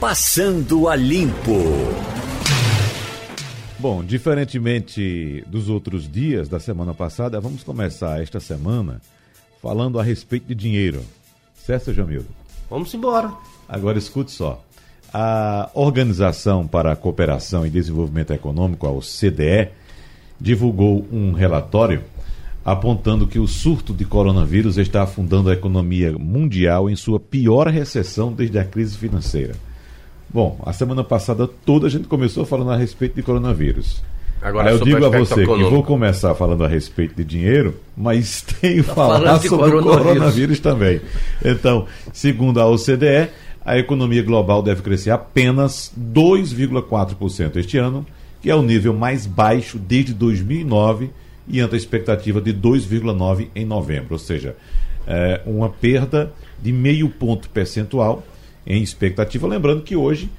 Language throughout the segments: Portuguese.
Passando a Limpo. Bom, diferentemente dos outros dias da semana passada, vamos começar esta semana falando a respeito de dinheiro. Certo, Jamildo? Vamos embora. Agora escute só. A Organização para a Cooperação e Desenvolvimento Econômico, a OCDE, divulgou um relatório apontando que o surto de coronavírus está afundando a economia mundial em sua pior recessão desde a crise financeira. Bom, a semana passada toda a gente começou falando a respeito de coronavírus. Agora, Aí eu digo a você que vou começar falando a respeito de dinheiro, mas tenho que tá falar sobre o coronavírus também. Então, segundo a OCDE, a economia global deve crescer apenas 2,4% este ano, que é o nível mais baixo desde 2009 e ante a expectativa de 2,9% em novembro, ou seja, é uma perda de meio ponto percentual em expectativa. Lembrando que hoje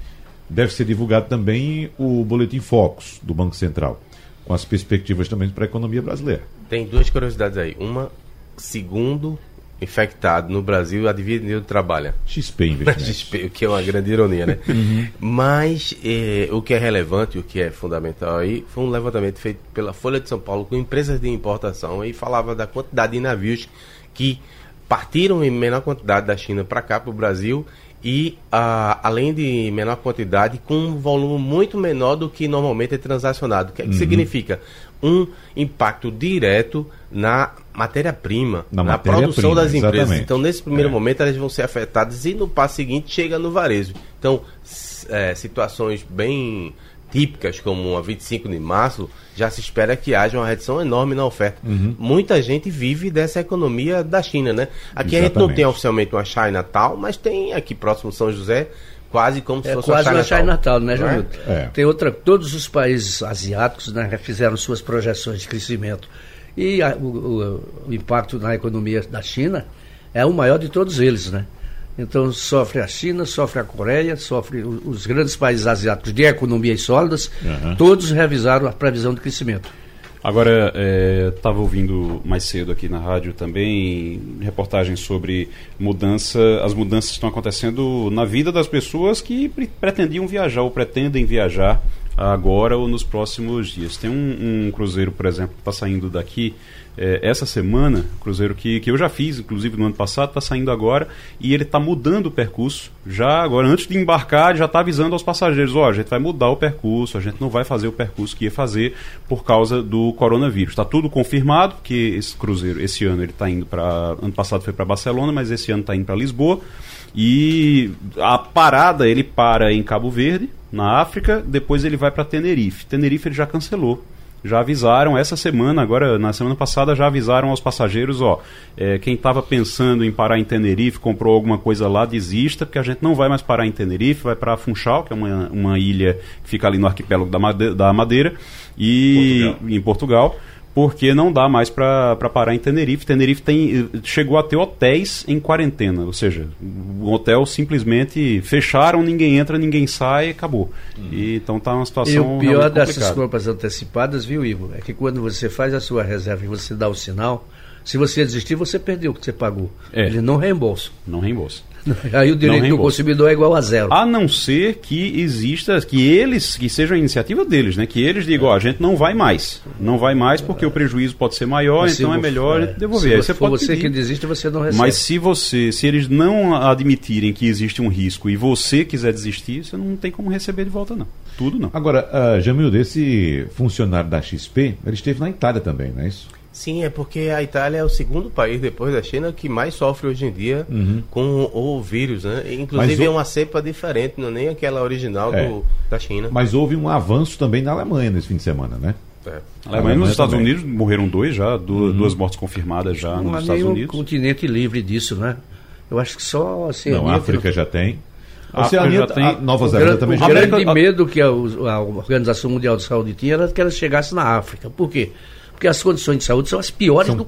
deve ser divulgado também o Boletim Focus do Banco Central, com as perspectivas também para a economia brasileira. Tem duas curiosidades aí. Uma, segundo infectado no Brasil, adivinha onde trabalha? XP Investimentos. XP, o que é uma grande ironia, né? uhum. Mas eh, o que é relevante, o que é fundamental aí, foi um levantamento feito pela Folha de São Paulo com empresas de importação e falava da quantidade de navios que partiram em menor quantidade da China para cá, para o Brasil, e ah, além de menor quantidade, com um volume muito menor do que normalmente é transacionado. O que, é que uhum. significa? Um impacto direto na matéria-prima, na, na matéria produção das empresas. Exatamente. Então, nesse primeiro é. momento, elas vão ser afetadas e no passo seguinte chega no varejo. Então, é, situações bem típicas, como a 25 de março, já se espera que haja uma redução enorme na oferta. Uhum. Muita gente vive dessa economia da China, né? Aqui Exatamente. a gente não tem oficialmente uma China tal, mas tem aqui próximo São José quase como se é fosse quase uma China Natal, né, Júlio? É? É. Tem outra, todos os países asiáticos né, fizeram suas projeções de crescimento e a, o, o, o impacto na economia da China é o maior de todos eles, né? Então sofre a China, sofre a Coreia, sofre os grandes países asiáticos de economias sólidas, uhum. todos revisaram a previsão de crescimento. Agora, estava é, ouvindo mais cedo aqui na rádio também reportagens sobre mudança, as mudanças estão acontecendo na vida das pessoas que pretendiam viajar ou pretendem viajar agora ou nos próximos dias. Tem um, um cruzeiro, por exemplo, que está saindo daqui é, essa semana, cruzeiro que, que eu já fiz, inclusive no ano passado, está saindo agora e ele está mudando o percurso. Já agora, antes de embarcar, já está avisando aos passageiros: ó, oh, a gente vai mudar o percurso, a gente não vai fazer o percurso que ia fazer por causa do coronavírus. Está tudo confirmado, que esse cruzeiro, esse ano, ele está indo para. Ano passado foi para Barcelona, mas esse ano está indo para Lisboa. E a parada ele para em Cabo Verde, na África, depois ele vai para Tenerife. Tenerife ele já cancelou já avisaram essa semana, agora na semana passada já avisaram aos passageiros, ó, é, quem estava pensando em parar em Tenerife, comprou alguma coisa lá, desista, porque a gente não vai mais parar em Tenerife, vai para Funchal, que é uma, uma ilha que fica ali no arquipélago da Madeira, da Madeira e Portugal. em Portugal porque não dá mais para parar em Tenerife. Tenerife tem, chegou a ter hotéis em quarentena, ou seja, o hotel simplesmente fecharam, ninguém entra, ninguém sai, acabou. Uhum. E, então está uma situação. E o pior dessas compras antecipadas, viu, Igor, é que quando você faz a sua reserva e você dá o sinal, se você desistir, você perdeu o que você pagou. É. Ele não reembolsa. Não reembolsa. Aí o direito do consumidor é igual a zero. A não ser que exista, que eles, que seja a iniciativa deles, né? Que eles digam, ó, a gente não vai mais. Não vai mais porque o prejuízo pode ser maior, Mas então é melhor é, devolver. Se você, você pedir. que desiste, você não recebe. Mas se você, se eles não admitirem que existe um risco e você quiser desistir, você não tem como receber de volta, não. Tudo não. Agora, uh, Jamil, desse funcionário da XP, ele esteve na Itália também, não é isso? Sim, é porque a Itália é o segundo país depois da China que mais sofre hoje em dia uhum. com o vírus, né? Inclusive é uma cepa diferente, não é nem aquela original é. do, da China. Mas houve um avanço também na Alemanha nesse fim de semana, né? É. A Alemanha, nos Estados também. Unidos morreram dois já, duas, uhum. duas mortes confirmadas já não nos Estados Unidos. um continente livre disso, né? Eu acho que só assim. Não, a África não... já tem. A Oceania já tem. A Nova Zelândia também já tem. O grande medo que a, a Organização Mundial de Saúde tinha era que ela chegasse na África. Por quê? porque as condições de saúde são as piores são do,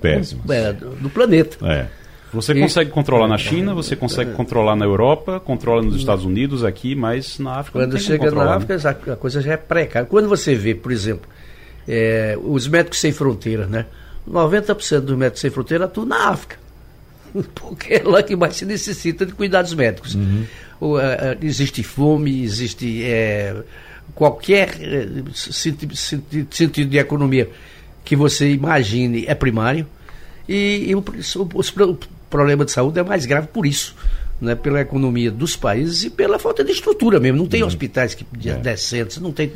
é, do, planeta. É. Você e, consegue controlar na China, você consegue é, controlar na Europa, controla nos Estados Unidos aqui, mas na África Quando chega na né? África, né? a coisa já é precária. Quando você vê, por exemplo, é, os médicos sem fronteiras, né? 90% dos médicos sem fronteira atuam na África. porque é lá que mais se necessita de cuidados médicos. Uhum. O, uh, existe fome, existe é, qualquer uh, sentido, sentido de economia que você imagine é primário. E, e o, o, o problema de saúde é mais grave por isso né, pela economia dos países e pela falta de estrutura mesmo. Não tem uhum. hospitais que, é. decentes, não tem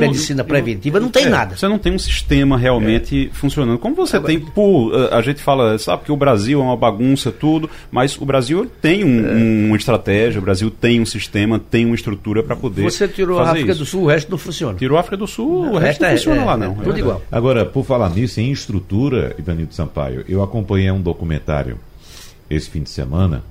medicina não, preventiva, não tem é, nada. Você não tem um sistema realmente é. funcionando. Como você tem, por, a gente fala, sabe que o Brasil é uma bagunça, tudo, mas o Brasil tem um, é. uma estratégia, o Brasil tem um sistema, tem uma estrutura para poder. Você tirou a África isso. do Sul, o resto não funciona. Tirou a África do Sul, o resto não é, funciona lá, não. tudo igual. Agora, por falar nisso, em estrutura, Ivanildo Sampaio, eu acompanhei um documentário esse fim de semana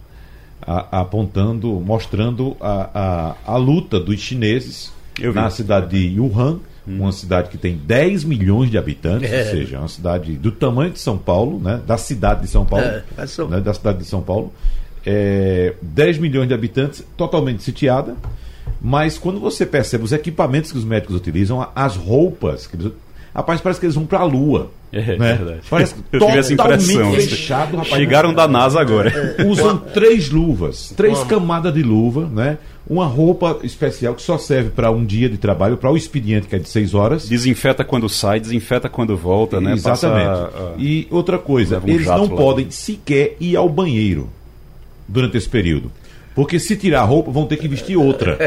a, apontando, mostrando a, a, a, luta dos chineses na cidade de Wuhan, hum. uma cidade que tem 10 milhões de habitantes, é. ou seja, uma cidade do tamanho de São Paulo, né, da cidade de São Paulo, é, né, da cidade de São Paulo, é, 10 milhões de habitantes, totalmente sitiada, mas quando você percebe os equipamentos que os médicos utilizam, as roupas que eles Rapaz, parece que eles vão para a Lua. É, né? verdade. Parece Eu tive essa impressão. Fechado, rapaz, Chegaram da NASA agora. É, usam três luvas, três camadas de luva, né? Uma roupa especial que só serve para um dia de trabalho, para o expediente que é de seis horas. Desinfeta quando sai, desinfeta quando volta, né? Exatamente. Passa, e outra coisa, um eles não podem sequer ir ao banheiro durante esse período. Porque se tirar a roupa, vão ter que vestir outra.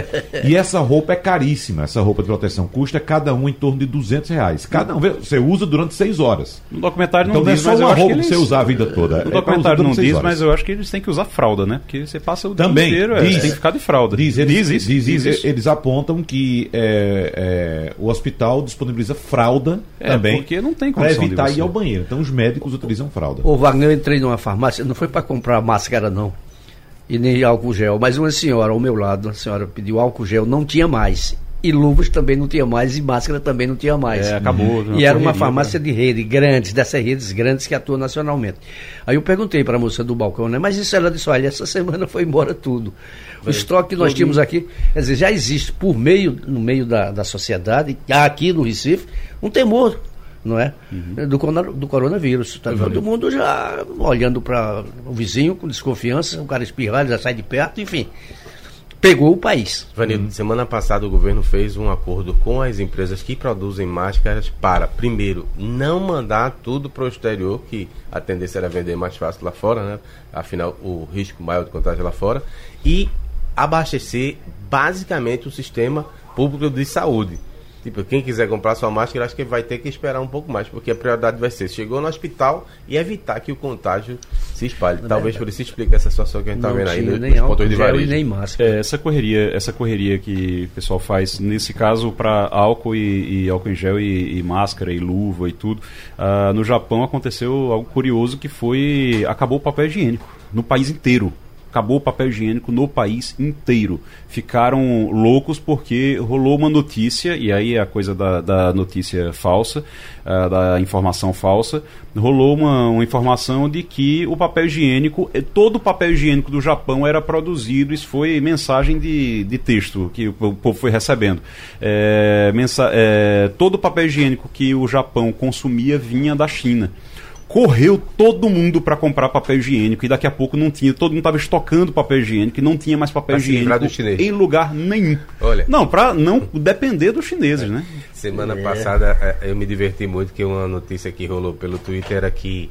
E essa roupa é caríssima. Essa roupa de proteção custa cada um em torno de 200 reais. Cada um, você usa durante seis horas. No documentário não então, diz, não é só uma roupa que, eles... você usar a vida toda. No é documentário não diz, horas. mas eu acho que eles têm que usar fralda, né? Porque você passa o Também, dia inteiro, é, diz, é, tem que ficar de fralda. Diz, eles, diz isso, diz, diz isso. Eles apontam que é, é, o hospital disponibiliza fralda é, também. Porque não tem Para evitar ir ao banheiro. Então os médicos utilizam fralda. Ô Wagner, eu entrei numa farmácia, não foi para comprar máscara não e nem álcool gel. Mas uma senhora ao meu lado, a senhora pediu álcool gel, não tinha mais. E luvas também não tinha mais, e máscara também não tinha mais. É, acabou. Uhum. E era uma farmácia de rede, grandes, dessas redes grandes que atuam nacionalmente. Aí eu perguntei para a moça do balcão, né? Mas isso ela disse, olha, essa semana foi embora tudo. O estoque que nós tínhamos aqui, quer dizer, já existe por meio, no meio da, da sociedade, aqui no Recife, um temor não é? Uhum. Do, do coronavírus. Tá todo mundo já olhando para o vizinho com desconfiança, o cara espirrar, já sai de perto, enfim. Pegou o país. Vanildo, uhum. semana passada o governo fez um acordo com as empresas que produzem máscaras para, primeiro, não mandar tudo para o exterior, que a tendência era vender mais fácil lá fora, né? Afinal, o risco maior de contágio lá fora. E abastecer basicamente o sistema público de saúde. Tipo, quem quiser comprar sua máscara, acho que vai ter que esperar um pouco mais, porque a prioridade vai ser chegou no hospital e evitar que o contágio se espalhe. Não Talvez é, por isso explique essa situação que a gente está vendo aí nos, nem nos pontos de varejo. Nem máscara. É, essa correria, essa correria que o pessoal faz, nesse caso, para álcool e, e, álcool em gel e, e, máscara e luva e tudo, uh, no Japão aconteceu algo curioso que foi acabou o papel higiênico no país inteiro acabou o papel higiênico no país inteiro. Ficaram loucos porque rolou uma notícia, e aí é a coisa da, da notícia falsa, uh, da informação falsa, rolou uma, uma, informação de que o papel higiênico, eh, todo o papel higiênico do Japão era produzido, isso foi mensagem de, de texto que o, povo foi recebendo. É, mensa, é, todo o papel higiênico que o Japão consumia vinha da China correu todo mundo para comprar papel higiênico e daqui a pouco não tinha, todo mundo estava estocando papel higiênico e não tinha mais papel higiênico em lugar nenhum. Olha, não, para não depender dos chineses, é. né? Semana é. passada é, eu me diverti muito que uma notícia que rolou pelo Twitter era que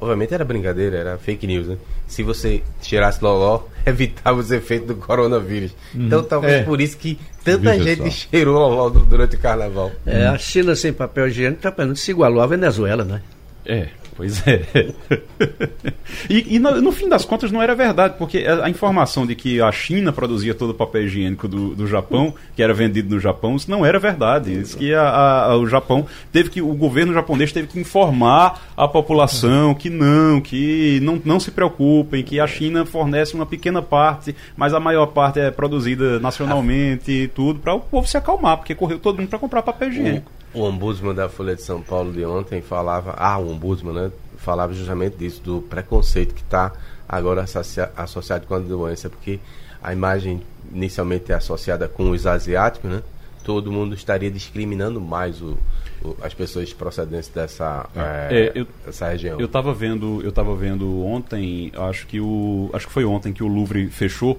Obviamente era brincadeira, era fake news, né? Se você tirasse loló, evitava os efeitos do coronavírus. Uhum. Então talvez é. por isso que tanta Veja gente só. cheirou loló durante o carnaval. É, a China sem papel higiênico tá se igualou à Venezuela, né? É. Pois é. e, e no, no, fim das contas não era verdade, porque a, informação de que a China produzia todo o papel higiênico do, do Japão, que era vendido no Japão, isso não era verdade. Isso que a, a, o Japão teve que, o governo japonês teve que informar a população que não, que não, não se preocupem, que a China fornece uma pequena parte, mas a maior parte é produzida nacionalmente e tudo, para o povo se acalmar, porque correu todo mundo para comprar papel higiênico. O ombudsman da Folha de São Paulo de ontem falava, ah, o ombudsman, né? Falava justamente disso, do preconceito que está agora associa associado com a doença, porque a imagem inicialmente é associada com os asiáticos, né? todo mundo estaria discriminando mais o, o, as pessoas procedentes dessa, é, é, eu, dessa região. Eu estava vendo, eu tava vendo ontem, acho que o, acho que foi ontem que o Louvre fechou.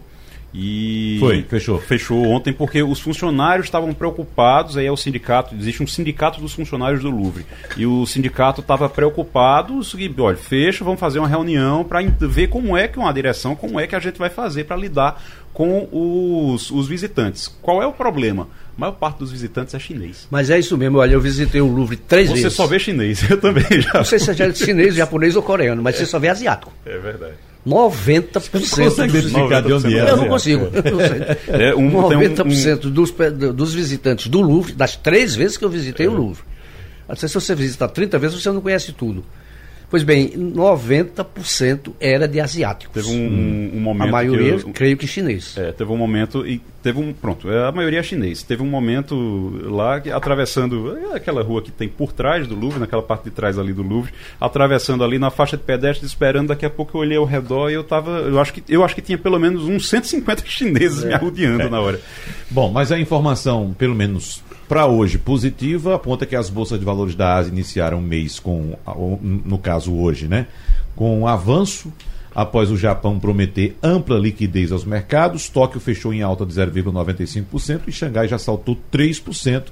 E foi, fechou. Fechou ontem porque os funcionários estavam preocupados, aí é o sindicato, existe um sindicato dos funcionários do Louvre. E o sindicato estava preocupado, e, olha, fecha, vamos fazer uma reunião para ver como é que uma direção, como é que a gente vai fazer para lidar com os, os visitantes. Qual é o problema? A maior parte dos visitantes é chinês. Mas é isso mesmo, olha, eu visitei o Louvre três você vezes. Você só vê chinês, eu também já. Não sei se é chinês, japonês ou coreano, mas você só vê asiático. É verdade. 90% você consegue identificar de onde é? Eu não consigo. É, um, 90% um, dos, dos visitantes do Louvre, das três vezes que eu visitei é. o Louvre. Se você visitar 30 vezes, você não conhece tudo. Pois bem, 90% era de asiáticos. Teve um, um, momento. A maioria, eu, creio que chinês. É, teve um momento e teve um. Pronto, é, a maioria é chinês. Teve um momento lá que, atravessando é, aquela rua que tem por trás do Louvre, naquela parte de trás ali do Louvre, atravessando ali na faixa de pedestre, esperando. Daqui a pouco eu olhei ao redor e eu tava. Eu acho que, eu acho que tinha pelo menos uns 150 chineses é. me arrodeando é. na hora. Bom, mas a informação, pelo menos para hoje positiva, aponta que as bolsas de valores da Ásia iniciaram o mês com, no caso hoje, né, com um avanço após o Japão prometer ampla liquidez aos mercados. Tóquio fechou em alta de 0,95% e Xangai já saltou 3%,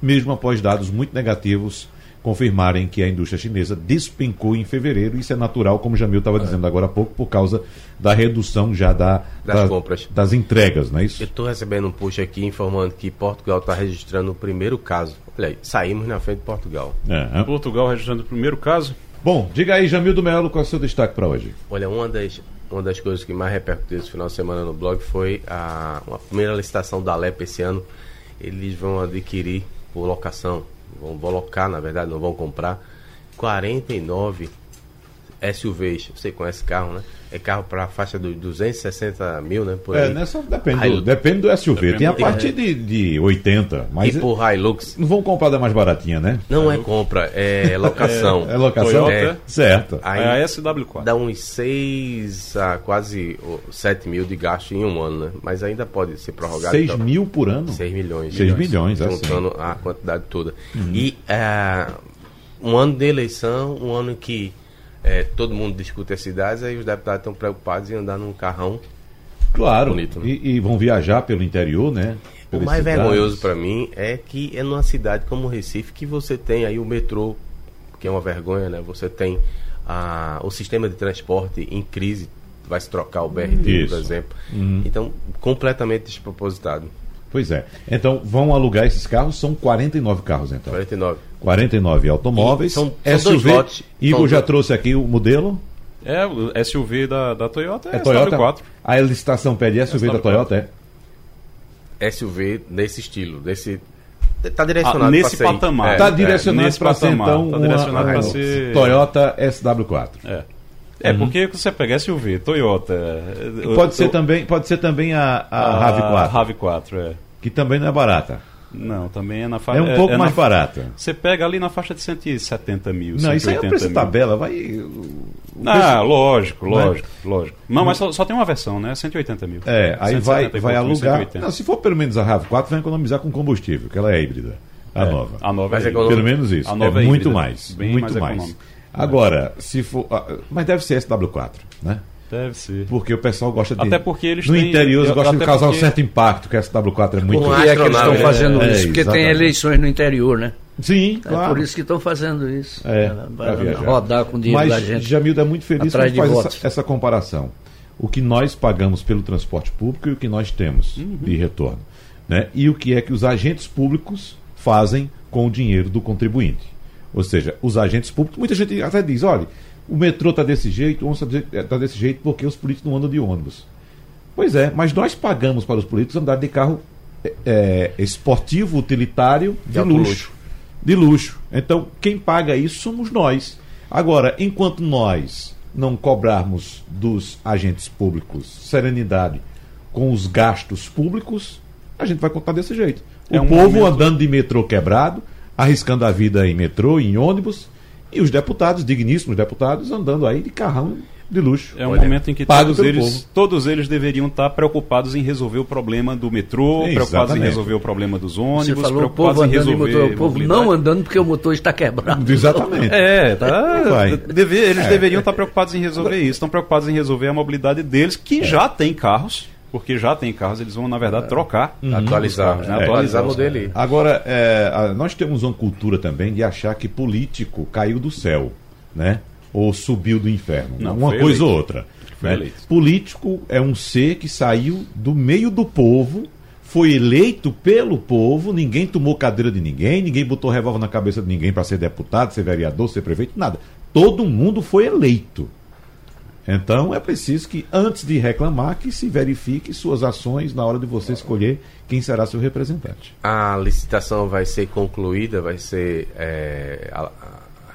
mesmo após dados muito negativos confirmarem que a indústria chinesa despencou em fevereiro. Isso é natural, como o Jamil estava dizendo agora há pouco, por causa da redução já da, das, da, compras. das entregas, não é isso? Eu estou recebendo um push aqui informando que Portugal está registrando o primeiro caso. Olha aí, saímos na frente de Portugal. É, é. Portugal registrando o primeiro caso. Bom, diga aí, Jamil do Melo, qual é o seu destaque para hoje? Olha, uma das, uma das coisas que mais repercutiu esse final de semana no blog foi a, a primeira licitação da Alep esse ano. Eles vão adquirir por locação. Vão, vão locar, na verdade, não vão comprar, 49 SUVs. Você conhece carro, né? É carro para a faixa dos 260 mil, né? Por é, nessa depende, do, depende do SUV. Depende Tem a partir de, de 80, mas. Tipo é, Hilux. Não vão comprar da mais baratinha, né? Não é compra, é locação. é, é locação? É, certo. Aí é a SW4. Dá uns 6 a quase 7 mil de gasto em um ano, né? Mas ainda pode ser prorrogado. 6 então, mil por ano? 6 milhões. 6 milhões, assim. Juntando assim. a quantidade toda. Uhum. E uh, um ano de eleição, um ano que é, todo mundo discute as cidades, aí os deputados estão preocupados em andar num carrão. Claro, bonito, né? e, e, vão viajar pelo interior, né? O mais cidades. vergonhoso para mim é que é numa cidade como Recife que você tem aí o metrô, que é uma vergonha, né? Você tem a, o sistema de transporte em crise, vai se trocar o BRT, por exemplo. Uhum. Então, completamente despropositado. Pois é. Então, vão alugar esses carros, são 49 carros, então. 49. 49 automóveis. E são, são SUV. Lotes, Igor já trouxe aqui o modelo. É, o SUV da, da Toyota é, é Toyota 4 A licitação pede SUV da Toyota, é? SUV nesse estilo, desse Está direcionado ah, nesse patamar. Está é, direcionado é, para ser então tá direcionado uma, ser... Toyota SW4. É. É, uhum. porque você pega SUV, Toyota. Pode, ser, também, pode ser também a, a, a RAV4. RAV4, é que também não é barata. Não, também é na faixa. É um pouco é, é mais na, barata. Você pega ali na faixa de 170 mil. Não, isso aí é o preço mil. tabela, vai. Ah, lógico, lógico, lógico. Não, mas só, só, tem uma versão, né? 180 mil. É, aí vai, vai alugar. Não, se for pelo menos a RAV4, vai economizar com combustível, que ela é híbrida. A é, nova. A nova é Pelo menos isso. A nova é, é muito mais. Bem muito mais. mais. Agora, se for. Ah, mas deve ser SW4, né? Deve ser. Porque o pessoal gosta de. Até porque eles No têm, interior eles gostam de causar porque... um certo impacto, que a SW4 é muito. Por é que eles estão fazendo é, isso? porque exatamente. tem eleições no interior, né? Sim, é claro. por isso que estão fazendo isso. É, rodar com dinheiro Mas da gente. Jamilda é muito feliz quando faz essa, essa, comparação. O que nós pagamos pelo transporte público e o que nós temos uhum. de retorno. Né? E o que é que os agentes públicos fazem com o dinheiro do contribuinte. Ou seja, os agentes públicos, muita gente até diz, olha, o metrô está desse jeito, o ônibus está tá desse jeito porque os políticos não andam de ônibus. Pois é, mas nós pagamos para os políticos andar de carro é, é esportivo, utilitário, de, de luxo, luxo. De luxo. Então, quem paga isso somos nós. Agora, enquanto nós não cobrarmos dos agentes públicos serenidade com os gastos públicos, a gente vai contar desse jeito. É o um povo andando de metrô quebrado, arriscando a vida em metrô, em ônibus, e os deputados, digníssimos deputados, andando aí de carrão de luxo. É um Olha, momento em que todos eles, todos eles deveriam estar preocupados em resolver o problema do metrô, Exatamente. preocupados em resolver o problema dos ônibus, falou, preocupados em resolver motor, o povo não andando porque o motor está quebrado. Exatamente. É, tá. Deve, eles é. deveriam estar preocupados em resolver isso. Estão preocupados em resolver a mobilidade deles, que é. já tem carros porque já tem carros, eles vão, na verdade, trocar. Uhum. Atualizar. Carros, né? é, Atualizar o modelo. Agora, é, nós temos uma cultura também de achar que político caiu do céu, né? Ou subiu do inferno. Não, uma coisa eleito. ou outra. Né? Político é um ser que saiu do meio do povo, foi eleito pelo povo, ninguém tomou cadeira de ninguém, ninguém botou revólver na cabeça de ninguém para ser deputado, ser vereador, ser prefeito, nada. Todo mundo foi eleito. Então é preciso que, antes de reclamar, que se verifique suas ações na hora de você escolher quem será seu representante. A licitação vai ser concluída, vai ser é, a, a,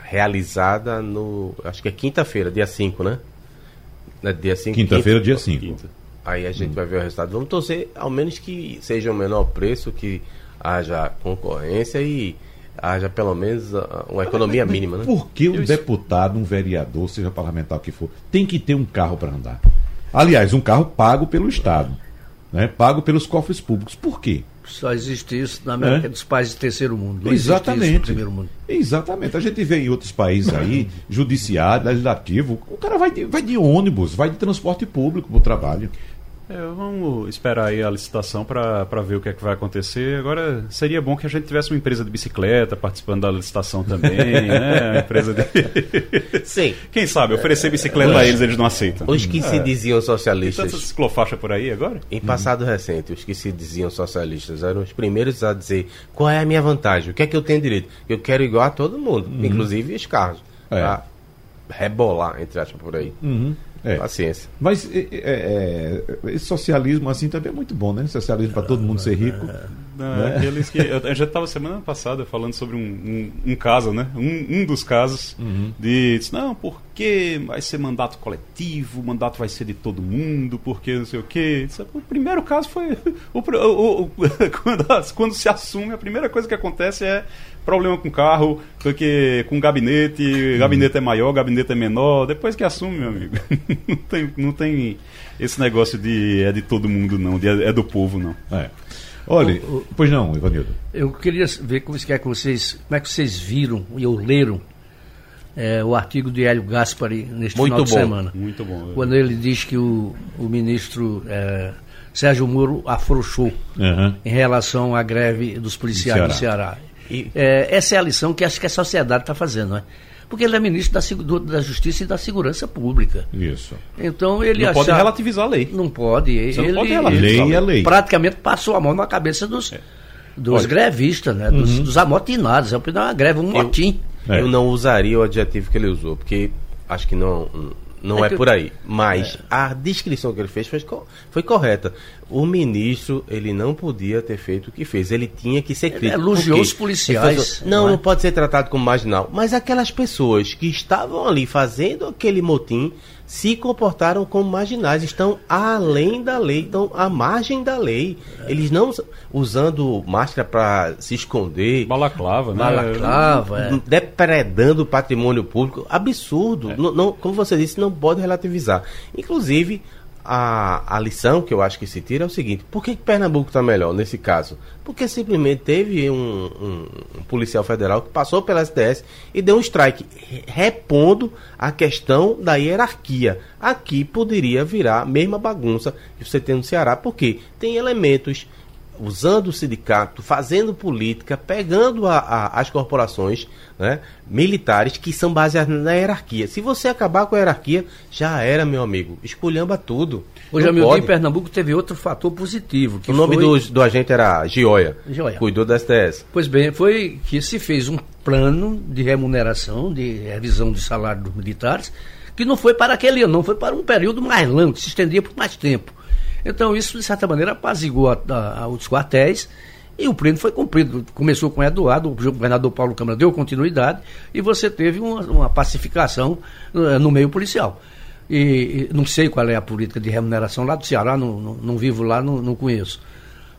realizada no. Acho que é quinta-feira, dia 5, né? É dia 5. Quinta-feira, quinta, dia 5. Aí a gente hum. vai ver o resultado. Vamos torcer, ao menos que seja o menor preço, que haja concorrência e haja pelo menos ah, uma economia mínima. Né? Por que um deputado, um vereador, seja parlamentar o que for, tem que ter um carro para andar? Aliás, um carro pago pelo Estado, né? pago pelos cofres públicos. Por quê? Só existe isso na América é? dos países do terceiro mundo. Não Exatamente. mundo. Exatamente. A gente vê em outros países aí, judiciário, legislativo, o cara vai de, vai de ônibus, vai de transporte público para o trabalho. É, vamos esperar aí a licitação para ver o que é que vai acontecer. Agora, seria bom que a gente tivesse uma empresa de bicicleta participando da licitação também, né? Uma empresa de... Sim. Quem sabe, oferecer bicicleta a eles, eles não aceitam. Os que é. se diziam socialistas... Tem tanta ciclofaixa por aí agora? Em passado recente, os que se diziam socialistas eram os primeiros a dizer qual é a minha vantagem, o que é que eu tenho direito. Eu quero igual a todo mundo, uhum. inclusive os carros. É. rebolar, entre aspas, por aí. Uhum. É. Paciência. Mas é, é, é, esse socialismo assim também é muito bom, né? Socialismo para todo mundo ser rico. Não, né? Aqueles que. Eu já estava semana passada falando sobre um, um, um caso, né? Um, um dos casos uhum. de. Não, porque vai ser mandato coletivo, o mandato vai ser de todo mundo, porque não sei o quê. O primeiro caso foi. O, o, o, quando, quando se assume, a primeira coisa que acontece é problema com carro, porque com gabinete, gabinete é maior, gabinete é menor. Depois que assume, meu amigo, não tem, não tem esse negócio de é de todo mundo, não, de, é do povo, não. É. Olha, o, o, pois não, Ivanildo. Eu queria ver como, é que vocês, como é que vocês viram e ou leram é, o artigo de Hélio Gaspari neste muito final de bom, semana. Muito bom. Quando ele diz que o, o ministro é, Sérgio Moro afrouxou uhum. em relação à greve dos policiais do Ceará. E, é, essa é a lição que acho que a sociedade está fazendo, não é? Porque ele é ministro da, da Justiça e da Segurança Pública. Isso. Então ele Não achar, pode relativizar a lei. Não pode. Você ele, não pode relativizar lei a lei. É lei. Praticamente passou a mão na cabeça dos, é. dos grevistas, né? Dos, uhum. dos amotinados. É uma greve, um motim. Eu, é. eu não usaria o adjetivo que ele usou, porque acho que não não é, é por aí. Mas é. a descrição que ele fez foi, foi correta. O ministro, ele não podia ter feito o que fez. Ele tinha que ser crítico. Ele elogiou os policiais. não, não, não pode ser tratado como marginal. Mas aquelas pessoas que estavam ali fazendo aquele motim se comportaram como marginais, estão além da lei, estão à margem da lei. Eles não usando máscara para se esconder. Balaclava, né? Balaclava, é. depredando o patrimônio público. Absurdo. É. Não, não, como você disse, não pode relativizar. Inclusive, a, a lição que eu acho que se tira é o seguinte: por que, Pernambuco está melhor nesse caso? Porque simplesmente teve um, um, um, policial federal que passou pela SDS e deu um strike, repondo a questão da hierarquia. Aqui poderia virar a mesma bagunça que você tem no Ceará, porque tem elementos usando o sindicato, fazendo política, pegando a, a, as corporações né, militares que são baseadas na hierarquia. Se você acabar com a hierarquia, já era, meu amigo. Esculhamba tudo. Hoje, amigo, em Pernambuco teve outro fator positivo. o nome foi... do, do agente era Gioia. Gioia. Cuidou da STS. Pois bem, foi que se fez um plano de remuneração, de revisão de salário dos militares, que não foi para aquele ano, não, foi para um período mais longo, que se estendia por mais tempo. Então isso, de certa maneira, apaziguou a, a, a, os quartéis e o pleno foi cumprido. Começou com o Eduardo, o governador Paulo Câmara deu continuidade e você teve uma, uma pacificação uh, no meio policial. E, e, não sei qual é a política de remuneração lá do Ceará, não, não, não vivo lá, não, não conheço.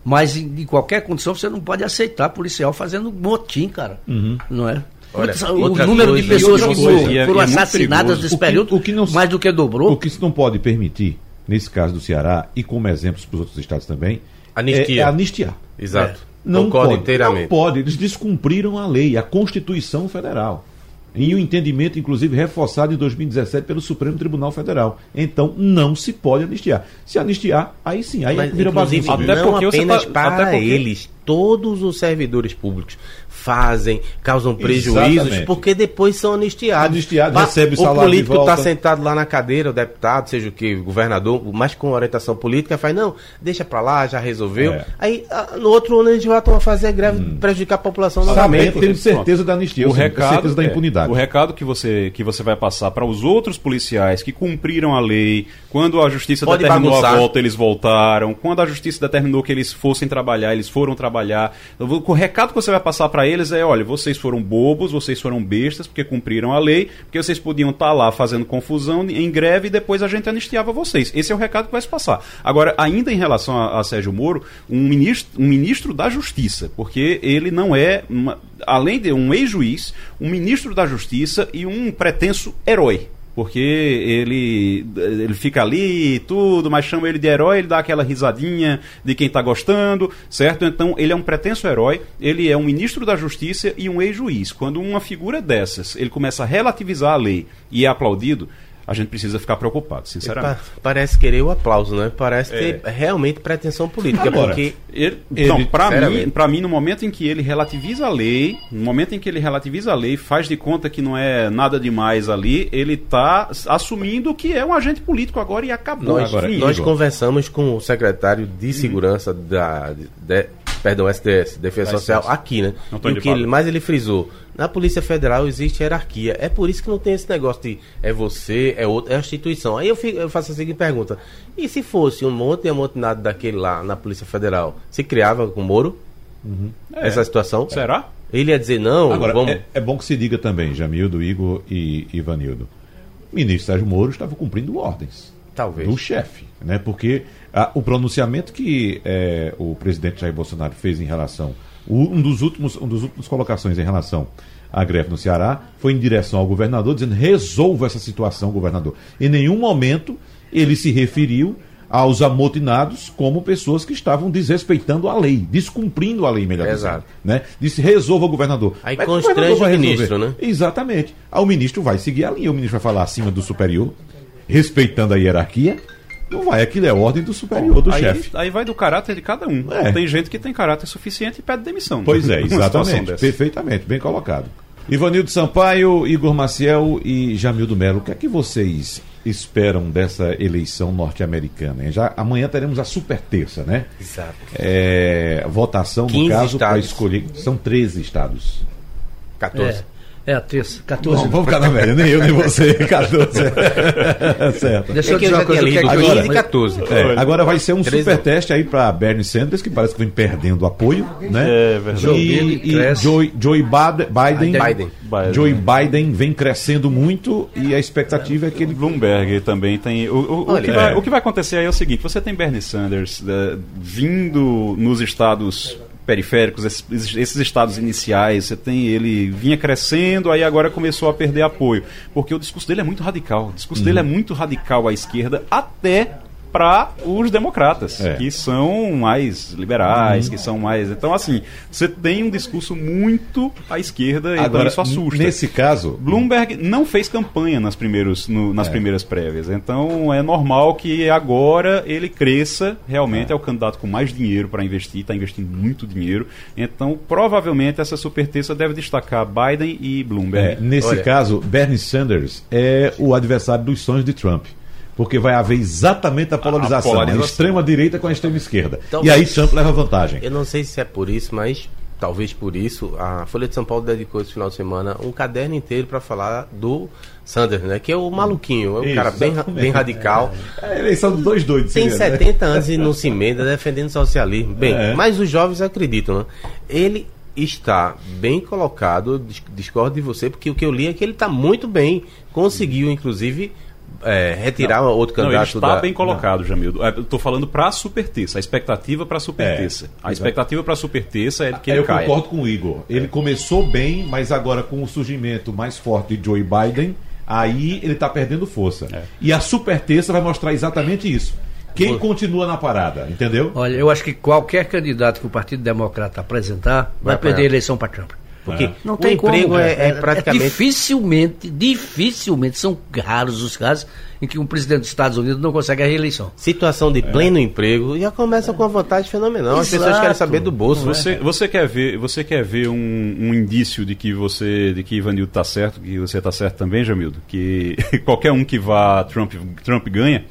Mas em, em, qualquer condição você não pode aceitar policial fazendo motim, cara. Uhum. Não é? Olha, o número de pessoas que foram, é, foram é assassinadas nesse período, o que, o que não, mais do que dobrou. O que se não pode permitir, nesse caso do Ceará, e como exemplos para os outros estados também, Anistia. É, é anistiar. Exato. É. Não Concordo pode, inteiramente. Não pode, eles descumpriram a lei, a Constituição Federal. Em um entendimento, inclusive, reforçado em 2017 pelo Supremo Tribunal Federal. Então, não se pode anistiar. Se anistiar, aí sim, aí Mas, vira bagunça. Até não porque apenas tá, para até porque... eles, todos os servidores públicos fazem, causam prejuízos, Exatamente. porque depois são anistiados. Anistiado, recebe o salário O político está sentado lá na cadeira, o deputado, seja o que, o governador, mas com orientação política, faz, não, deixa para lá, já resolveu. É. Aí, no outro ano, eles voltam a fazer greve, hum. prejudicar a população novamente. Tenho certeza da anistia, o recado, certeza da é, impunidade. É, o recado que você, que você vai passar para os outros policiais que cumpriram a lei, quando a justiça Pode determinou bagunçar. a volta, eles voltaram, quando a justiça determinou que eles fossem trabalhar, eles foram trabalhar. O recado que você vai passar para eles é: olha, vocês foram bobos, vocês foram bestas, porque cumpriram a lei, porque vocês podiam estar tá lá fazendo confusão em greve e depois a gente anistiava vocês. Esse é o recado que vai se passar. Agora, ainda em relação a, a Sérgio Moro, um ministro, um ministro da Justiça, porque ele não é, uma, além de um ex-juiz, um ministro da Justiça e um pretenso herói porque ele ele fica ali e tudo, mas chama ele de herói, ele dá aquela risadinha de quem está gostando, certo? Então ele é um pretenso herói, ele é um ministro da Justiça e um ex-juiz. Quando uma figura dessas ele começa a relativizar a lei e é aplaudido, a gente precisa ficar preocupado, sinceramente. parece querer o aplauso, né? Parece é. ter realmente pretensão política. Agora, porque ele, ele não, para mim, para mim, no momento em que ele relativiza a lei, no momento em que ele relativiza a lei, faz de conta que não é nada demais ali, ele está assumindo que é um agente político agora e acabou. Nós, agora, nós conversamos com o secretário de hum. segurança hum. da, de, perdão, SDS, Defesa Social, aqui, né? e o que ele, mais ele frisou, na Polícia Federal existe hierarquia. É por isso que não tem esse negócio de é você, é outra, é a instituição. Aí eu, fico, eu faço a seguinte pergunta: e se fosse um monte e amontinado daquele lá na Polícia Federal, se criava com o Moro? Uhum. É. Essa situação? Será? Ele ia dizer não. Agora, vamos... é, é, bom que se diga também, Jamildo, Igor e Ivanildo. O ministro Sérgio Moro estava cumprindo ordens. Talvez. Do chefe, né? Porque ah, o pronunciamento que é, o presidente Jair Bolsonaro fez em relação um dos últimos, um dos últimos colocações em relação à greve no Ceará foi em direção ao governador, dizendo resolva essa situação, governador. Em nenhum momento ele se referiu aos amotinados como pessoas que estavam desrespeitando a lei, descumprindo a lei, melhor Exato. dizendo. Né? Disse, resolva, governador. Aí Mas constrange o, o ministro, né? Exatamente. Aí o ministro vai seguir a linha, o ministro vai falar acima do superior, respeitando a hierarquia, não vai, aquilo é ordem do superior, do chefe. Aí vai do caráter de cada um. É. Tem gente que tem caráter suficiente e pede demissão. Pois é, exatamente. Perfeitamente, bem colocado. Ivanildo Sampaio, Igor Maciel e Jamildo Melo, o que é que vocês esperam dessa eleição norte-americana? Já amanhã teremos a super terça, né? Exato. É, votação, no caso, para escolher. São 13 estados. 14. É. É, a terça, 14. Bom, vamos ficar na média, nem eu nem você, 14. certo. Deixa eu é dizer uma coisa. Que é agora, 14. É, agora vai ser um 13. super teste aí para Bernie Sanders, que parece que vem perdendo apoio, né? É verdade. E, e Joe, Joe Biden, Biden, Biden, Joe Biden vem crescendo muito e a expectativa é que ele... Bloomberg também tem... O, o, Olha, o, que, vai, o que vai acontecer aí é o seguinte, você tem Bernie Sanders uh, vindo nos estados periféricos, esses, esses, estados iniciais, você tem ele vinha crescendo, aí agora começou a perder apoio, porque o discurso dele é muito radical, o discurso uhum. dele é muito radical à esquerda, até para os democratas, é. que são mais liberais, que são mais. Então, assim, você tem um discurso muito à esquerda então Agora, e isso assusta. Nesse caso. Bloomberg não fez campanha nas, primeiros, no, nas é. primeiras prévias. Então, é normal que agora ele cresça. Realmente é, é o candidato com mais dinheiro para investir, está investindo muito dinheiro. Então, provavelmente, essa superterça deve destacar Biden e Bloomberg. É, nesse Olha. caso, Bernie Sanders é o adversário dos sonhos de Trump porque vai haver exatamente a polarização, a, polarização. a extrema direita com a extrema esquerda. Então, e aí Trump leva vantagem. Eu não sei se é por isso, mas talvez por isso, a Folha de São Paulo dedicou esse final de semana um caderno inteiro para falar do Sanders, né? Que é o maluquinho, é um isso, cara bem, bem radical. É a eleição dos dois doidos. Tem seria, 70 né? anos e não se emenda defendendo socialismo. Bem, é. mas os jovens acreditam, né? Ele está bem colocado, discordo de você, porque o que eu li é que ele está muito bem. Conseguiu, inclusive, é, retirar não, outro candidato. Não, ele está da... bem colocado, Jamildo. É, Estou falando para a superterça, a expectativa para a superterça. É, a expectativa para a superterça é que ele Eu caia. concordo com o Igor. Ele começou bem, mas agora com o surgimento mais forte de Joe Biden, aí ele está perdendo força. É. E a superterça vai mostrar exatamente isso. Quem continua na parada, entendeu? Olha, eu acho que qualquer candidato que o Partido Democrata apresentar vai, vai perder a eleição para Trump. Porque é. não tem o emprego como, é, é, é, praticamente. dificilmente, dificilmente são raros os casos em que um presidente dos Estados Unidos não consegue a reeleição. Situação de é. pleno emprego já começa com uma vantagem fenomenal. Exato. As pessoas querem saber do bolso. Você, você quer ver, você quer ver um, um indício de que você, de que Ivanildo está certo, que você está certo também, Jamildo, que qualquer um que vá Trump, Trump ganha.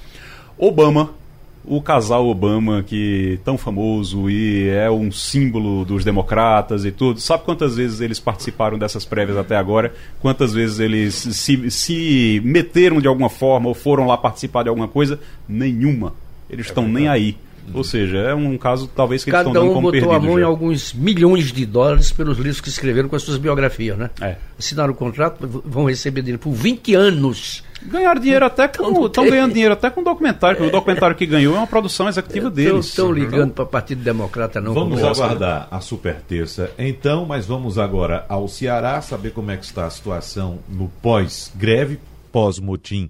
Obama o casal Obama, que tão famoso e é um símbolo dos democratas e tudo, sabe quantas vezes eles participaram dessas prévias até agora? Quantas vezes eles se, se meteram de alguma forma ou foram lá participar de alguma coisa? Nenhuma. Eles estão é nem aí. Ou seja, é um caso talvez que Cada eles estão um como botou a mão já. em alguns milhões de dólares pelos livros que escreveram com as suas biografias, né? É. Assinaram o contrato, vão receber dele por 20 anos. Ganharam dinheiro até com. Estão ganhando dinheiro até com o documentário, é. o documentário que ganhou é uma produção executiva é, deles. Estão ligando para o Partido Democrata, não. Vamos aguardar a super terça então, mas vamos agora ao Ceará saber como é que está a situação no pós-greve, pós-motim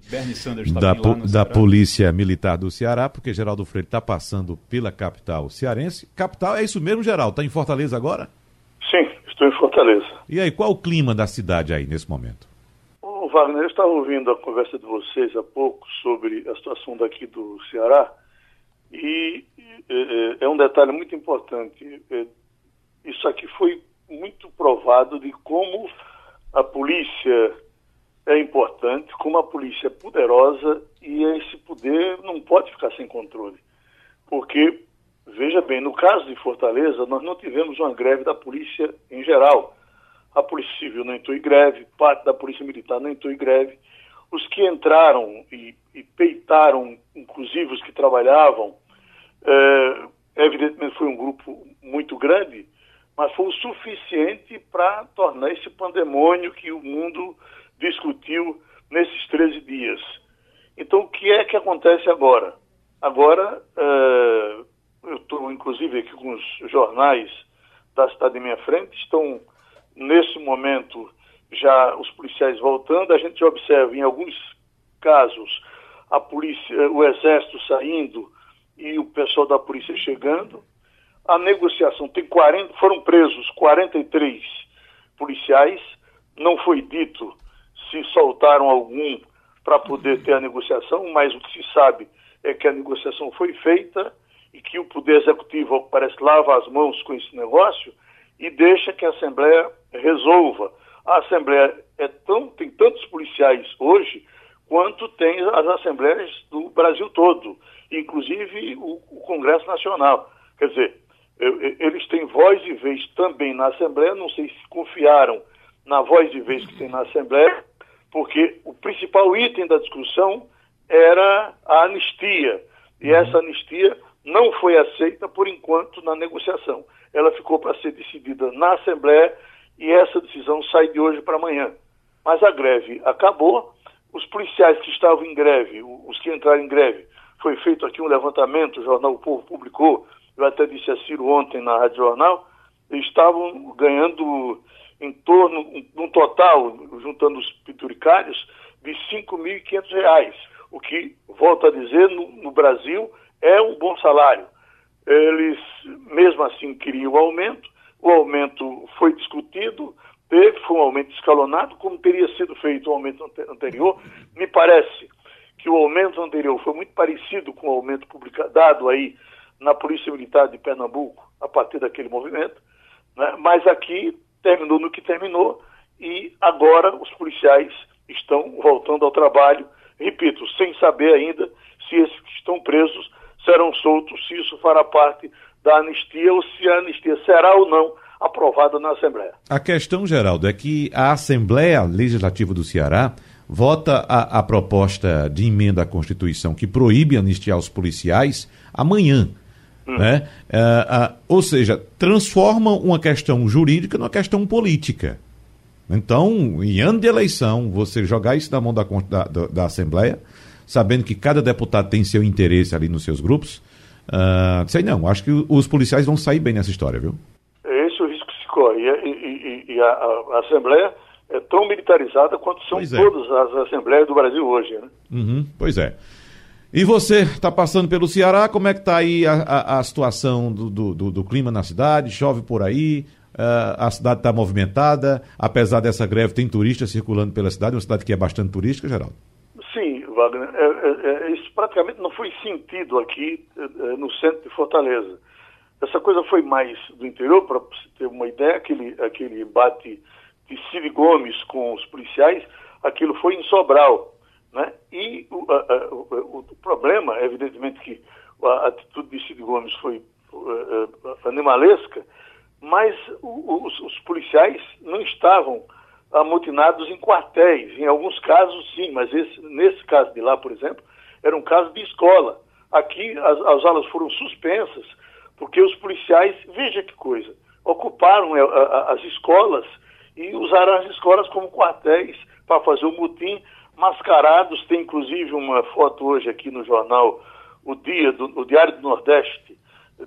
da, da Polícia Militar do Ceará, porque Geraldo Freire está passando pela capital cearense. Capital, é isso mesmo, Geraldo? Está em Fortaleza agora? Sim, estou em Fortaleza. E aí, qual o clima da cidade aí nesse momento? Wagner, eu estava ouvindo a conversa de vocês há pouco sobre a situação daqui do Ceará e é, é um detalhe muito importante. É, isso aqui foi muito provado de como a polícia é importante, como a polícia é poderosa e esse poder não pode ficar sem controle. Porque, veja bem, no caso de Fortaleza, nós não tivemos uma greve da polícia em geral. A Polícia Civil não entrou em greve, parte da Polícia Militar não entrou em greve. Os que entraram e, e peitaram, inclusive os que trabalhavam, é, evidentemente foi um grupo muito grande, mas foi o suficiente para tornar esse pandemônio que o mundo discutiu nesses 13 dias. Então, o que é que acontece agora? Agora, uh, eu estou inclusive aqui com os jornais da cidade de minha frente, estão nesse momento já os policiais voltando, a gente observa em alguns casos a polícia, o exército saindo e o pessoal da polícia chegando. A negociação tem 40, foram presos 43 policiais, não foi dito se soltaram algum para poder ter a negociação, mas o que se sabe é que a negociação foi feita e que o Poder Executivo parece lava as mãos com esse negócio e deixa que a Assembleia resolva. A Assembleia é tão, tem tantos policiais hoje quanto tem as assembleias do Brasil todo, inclusive o, o Congresso Nacional. Quer dizer, eles têm voz e vez também na Assembleia, não sei se confiaram na voz e vez que tem na Assembleia, porque o principal item da discussão era a anistia. E essa anistia não foi aceita por enquanto na negociação. Ela ficou para ser decidida na Assembleia e essa decisão sai de hoje para amanhã. Mas a greve acabou, os policiais que estavam em greve, os que entraram em greve, foi feito aqui um levantamento, o jornal O Povo publicou, eu até disse a Ciro ontem na Rádio Jornal, estavam ganhando em torno, num total, juntando os pinturicários, de R$ 5.500, o que, volto a dizer, no, no, Brasil é um bom salário. Eles, mesmo assim, queriam o aumento, o aumento foi discutido, teve, foi um aumento escalonado, como teria sido feito o aumento anterior. Me parece que o aumento anterior foi muito parecido com o aumento dado aí na Polícia Militar de Pernambuco, a partir daquele movimento, né? mas aqui terminou no que terminou e agora os policiais estão voltando ao trabalho, repito, sem saber ainda se esses que estão presos serão soltos, se isso fará parte da anistia ou se a anistia será ou não aprovada na Assembleia. A questão, Geraldo, é que a Assembleia Legislativa do Ceará vota a, a proposta de emenda à Constituição que proíbe anistiar os policiais amanhã. Hum. Né? Uh, uh, ou seja, transforma uma questão jurídica numa questão política. Então, em ano de eleição, você jogar isso na mão da, da, da Assembleia, sabendo que cada deputado tem seu interesse ali nos seus grupos, uh, sei não, acho que os policiais vão sair bem nessa história, viu? Esse é o risco que se corre. E, e, e a, a, Assembleia é tão militarizada quanto são é. todas as Assembleias do Brasil hoje, né? Uhum, pois é. E você está passando pelo Ceará, como é que está aí a, a, a situação do, do, do, clima na cidade? Chove por aí? Uh, a cidade está movimentada? Apesar dessa greve, tem turistas circulando pela cidade, uma cidade que é bastante turística, Geraldo? Sim, Wagner. É, é, é, praticamente não foi sentido aqui é, é, no centro de Fortaleza. Essa coisa foi mais do interior, para você ter uma ideia, aquele, aquele embate de Cid Gomes com os policiais, aquilo foi em Sobral. Né? E o, a, o, o, problema, evidentemente, que a atitude de Cid Gomes foi uh, animalesca, mas os, os, policiais não estavam amotinados em quartéis. Em alguns casos, sim, mas esse, nesse caso de lá, por exemplo, era um caso de escola. Aqui as, as aulas foram suspensas porque os policiais, veja que coisa, ocuparam a, as escolas e usaram as escolas como quartéis para fazer o mutim mascarados. Tem inclusive uma foto hoje aqui no jornal O Dia, do, o Diário do Nordeste,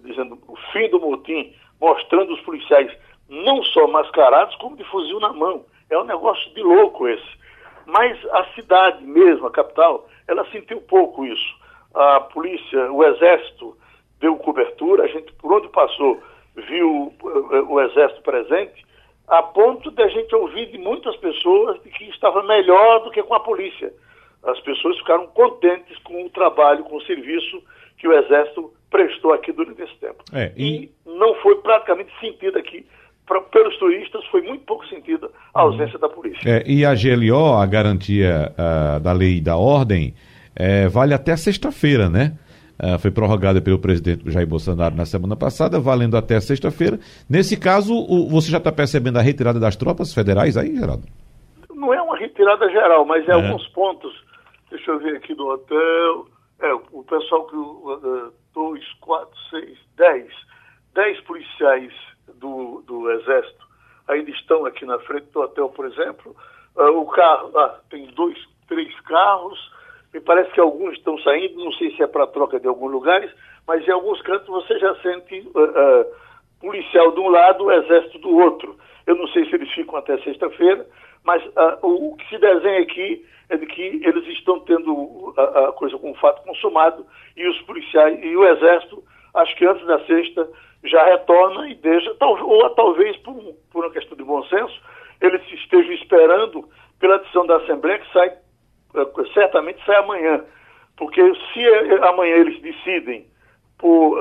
dizendo o fim do motim, mostrando os policiais não só mascarados, como de fuzil na mão. É um negócio de louco esse. Mas a cidade mesmo, a capital, ela sentiu pouco isso. A polícia, o exército deu cobertura, a gente por onde passou viu eh, o exército presente a ponto de a gente ouvir de muitas pessoas de que estava melhor do que com a polícia. As pessoas ficaram contentes com o trabalho, com o serviço que o Exército prestou aqui durante esse tempo. É, e... e... não foi praticamente sentido aqui. Pra, pelos turistas, foi muito pouco sentido a uhum. ausência da polícia. É, e a GLO, a garantia uh, da lei e da ordem, é, vale até sexta-feira, né? Uh, foi prorrogada pelo presidente Jair Bolsonaro na semana passada, valendo até sexta-feira. Nesse caso, o, você já está percebendo a retirada das tropas federais aí, Geraldo? Não é uma retirada geral, mas é, é. alguns pontos. Deixa eu ver aqui do hotel. É, o pessoal que. Uh, dois, quatro, seis, dez. Dez policiais do, do Exército ainda estão aqui na frente do hotel, por exemplo. Uh, o carro, ah, tem dois, três carros me parece que alguns estão saindo, não sei se é para troca de alguns lugares, mas em alguns cantos você já sente uh, uh, policial de um lado, exército do outro. Eu não sei se eles ficam até sexta-feira, mas uh, o que se desenha aqui é de que eles estão tendo a, a, coisa com o fato consumado e os policiais e o exército, acho que antes da sexta, já retorna e deixa, ou talvez por, por uma questão de bom senso, eles estejam esperando pela decisão da Assembleia que sai é, certamente sai amanhã. Porque se é, amanhã eles decidem, por,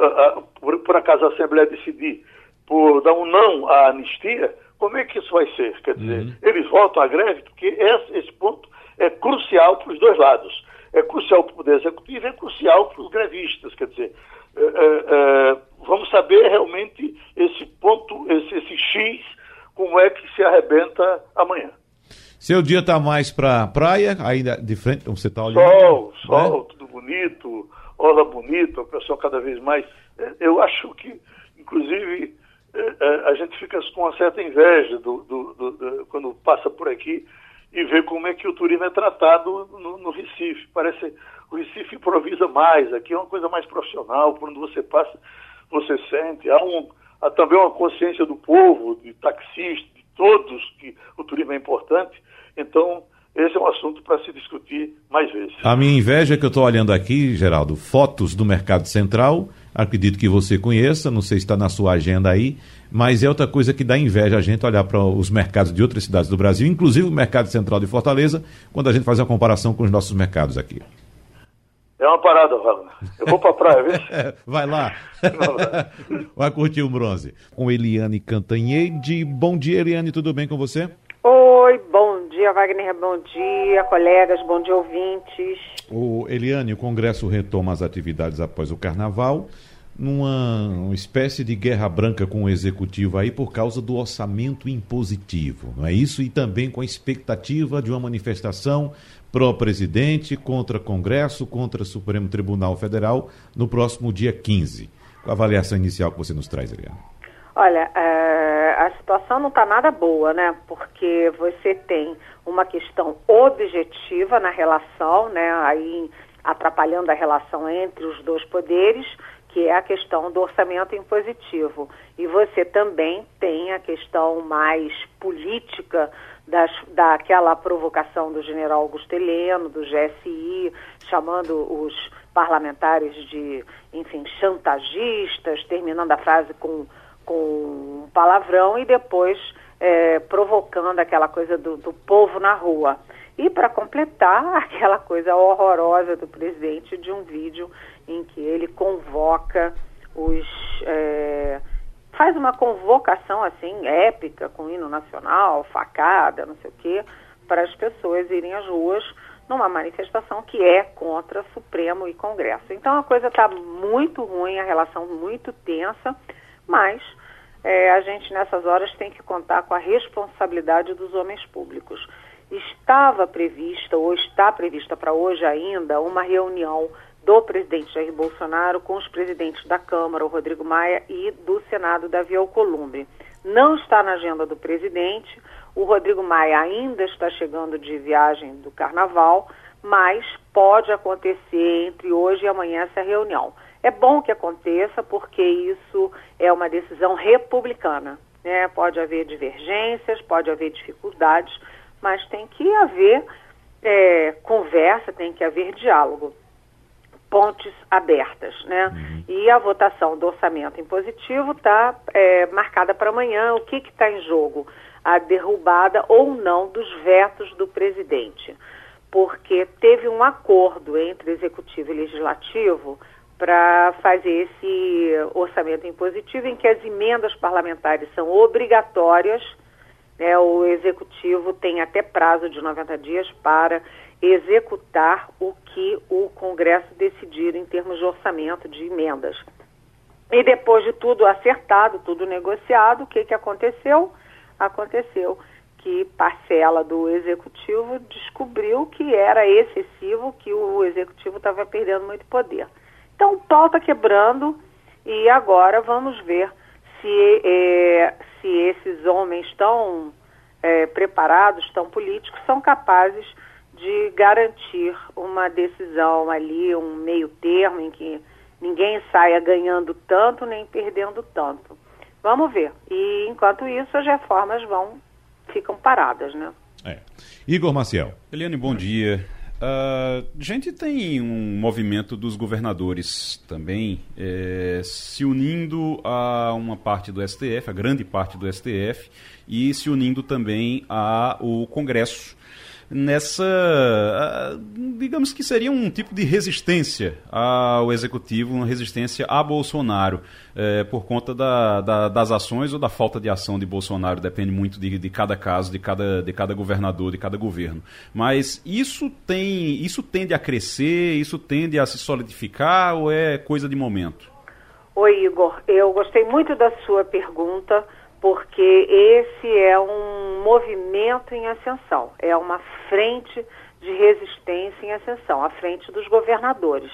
por, por acaso a Assembleia decidir, por dar um não à anistia, como é que isso vai ser? Quer dizer, uhum. eles voltam à greve, porque esse, esse ponto é crucial para os dois lados. É crucial para o Poder Executivo e é crucial para os grevistas. Quer dizer, é, vamos saber realmente esse ponto, esse, esse X, como é que se arrebenta amanhã. Seu dia está mais para praia, ainda de frente, você está olhando? Sol, né? sol, tudo bonito, orla bonita, o pessoal cada vez mais. Eu acho que, inclusive, a gente fica com uma certa inveja do, do, do, do, quando passa por aqui e vê como é que o turismo é tratado no, no Recife. Parece o Recife improvisa mais, aqui é uma coisa mais profissional, onde você passa, você sente. Há, um, há também uma consciência do povo, de taxistas, de todos, que o turismo é importante então, esse é um assunto para se discutir mais vezes. A minha inveja é que eu estou olhando aqui, Geraldo, fotos do Mercado Central, acredito que você conheça, não sei se está na sua agenda aí, mas é outra coisa que dá inveja a gente olhar para os mercados de outras cidades do Brasil, inclusive o Mercado Central de Fortaleza, quando a gente faz a comparação com os nossos mercados aqui. É uma parada, Wagner. Eu vou para a praia, viu? Vai lá. Vai curtir o bronze. Com Eliane Cantanhede. Bom dia, Eliane, tudo bem com você? Oi, bom dia, Wagner, bom dia, colegas, bom dia, ouvintes. O Eliane, o Congresso retoma as atividades após o Carnaval, numa uma espécie de guerra branca com o Executivo aí por causa do orçamento impositivo, não é isso? E também com a expectativa de uma manifestação pró-presidente contra Congresso, contra Supremo Tribunal Federal no próximo dia 15. Qual a avaliação inicial que você nos traz, Eliane? Olha, é, a situação não está nada boa, né? Porque você tem uma questão objetiva na relação, né? Aí atrapalhando a relação entre os dois poderes, que é a questão do orçamento impositivo. E você também tem a questão mais política das, daquela provocação do general Augusto Heleno, do GSI, chamando os parlamentares de, enfim, chantagistas, terminando a frase com, com um palavrão e depois é, provocando aquela coisa do, do povo na rua. E para completar, aquela coisa horrorosa do presidente de um vídeo em que ele convoca os. É, faz uma convocação assim épica com hino nacional, facada, não sei o quê, para as pessoas irem às ruas numa manifestação que é contra Supremo e Congresso. Então a coisa está muito ruim, a relação muito tensa, mas é, a gente nessas horas tem que contar com a responsabilidade dos homens públicos. Estava prevista, ou está prevista para hoje ainda, uma reunião do presidente Jair Bolsonaro com os presidentes da Câmara, o Rodrigo Maia, e do Senado, Davi Alcolumbre. Não está na agenda do presidente, o Rodrigo Maia ainda está chegando de viagem do Carnaval, mas pode acontecer entre hoje e amanhã essa reunião. É bom que aconteça porque isso é uma decisão republicana. Né? Pode haver divergências, pode haver dificuldades, mas tem que haver é, conversa, tem que haver diálogo pontes abertas, né? Uhum. E a votação do orçamento impositivo está é, marcada para amanhã. O que está em jogo? A derrubada ou não dos vetos do presidente, porque teve um acordo entre executivo e legislativo para fazer esse orçamento impositivo em que as emendas parlamentares são obrigatórias. Né? O executivo tem até prazo de 90 dias para executar o que o Congresso decidir em termos de orçamento, de emendas. E depois de tudo acertado, tudo negociado, o que, que aconteceu? Aconteceu que parcela do executivo descobriu que era excessivo, que o executivo estava perdendo muito poder. Então o pau está quebrando e agora vamos ver se, é, se esses homens tão é, preparados, tão políticos, são capazes de garantir uma decisão ali, um meio termo em que ninguém saia ganhando tanto nem perdendo tanto. Vamos ver. E enquanto isso as reformas vão ficam paradas, né? É. Igor Maciel. Eliane, bom dia. Uh, a gente tem um movimento dos governadores também é, se unindo a uma parte do STF, a grande parte do STF, e se unindo também ao Congresso nessa, ah, digamos que seria um tipo de resistência ao executivo, uma resistência a Bolsonaro, é, por conta da, da, das ações ou da falta de ação de Bolsonaro, depende muito de, de cada caso, de cada, de cada governador, de cada governo. Mas isso tem, isso tende a crescer, isso tende a se solidificar ou é coisa de momento? Oi, Igor. Eu gostei muito da sua pergunta porque esse é um movimento em ascensão, é uma frente de resistência em ascensão, a frente dos governadores.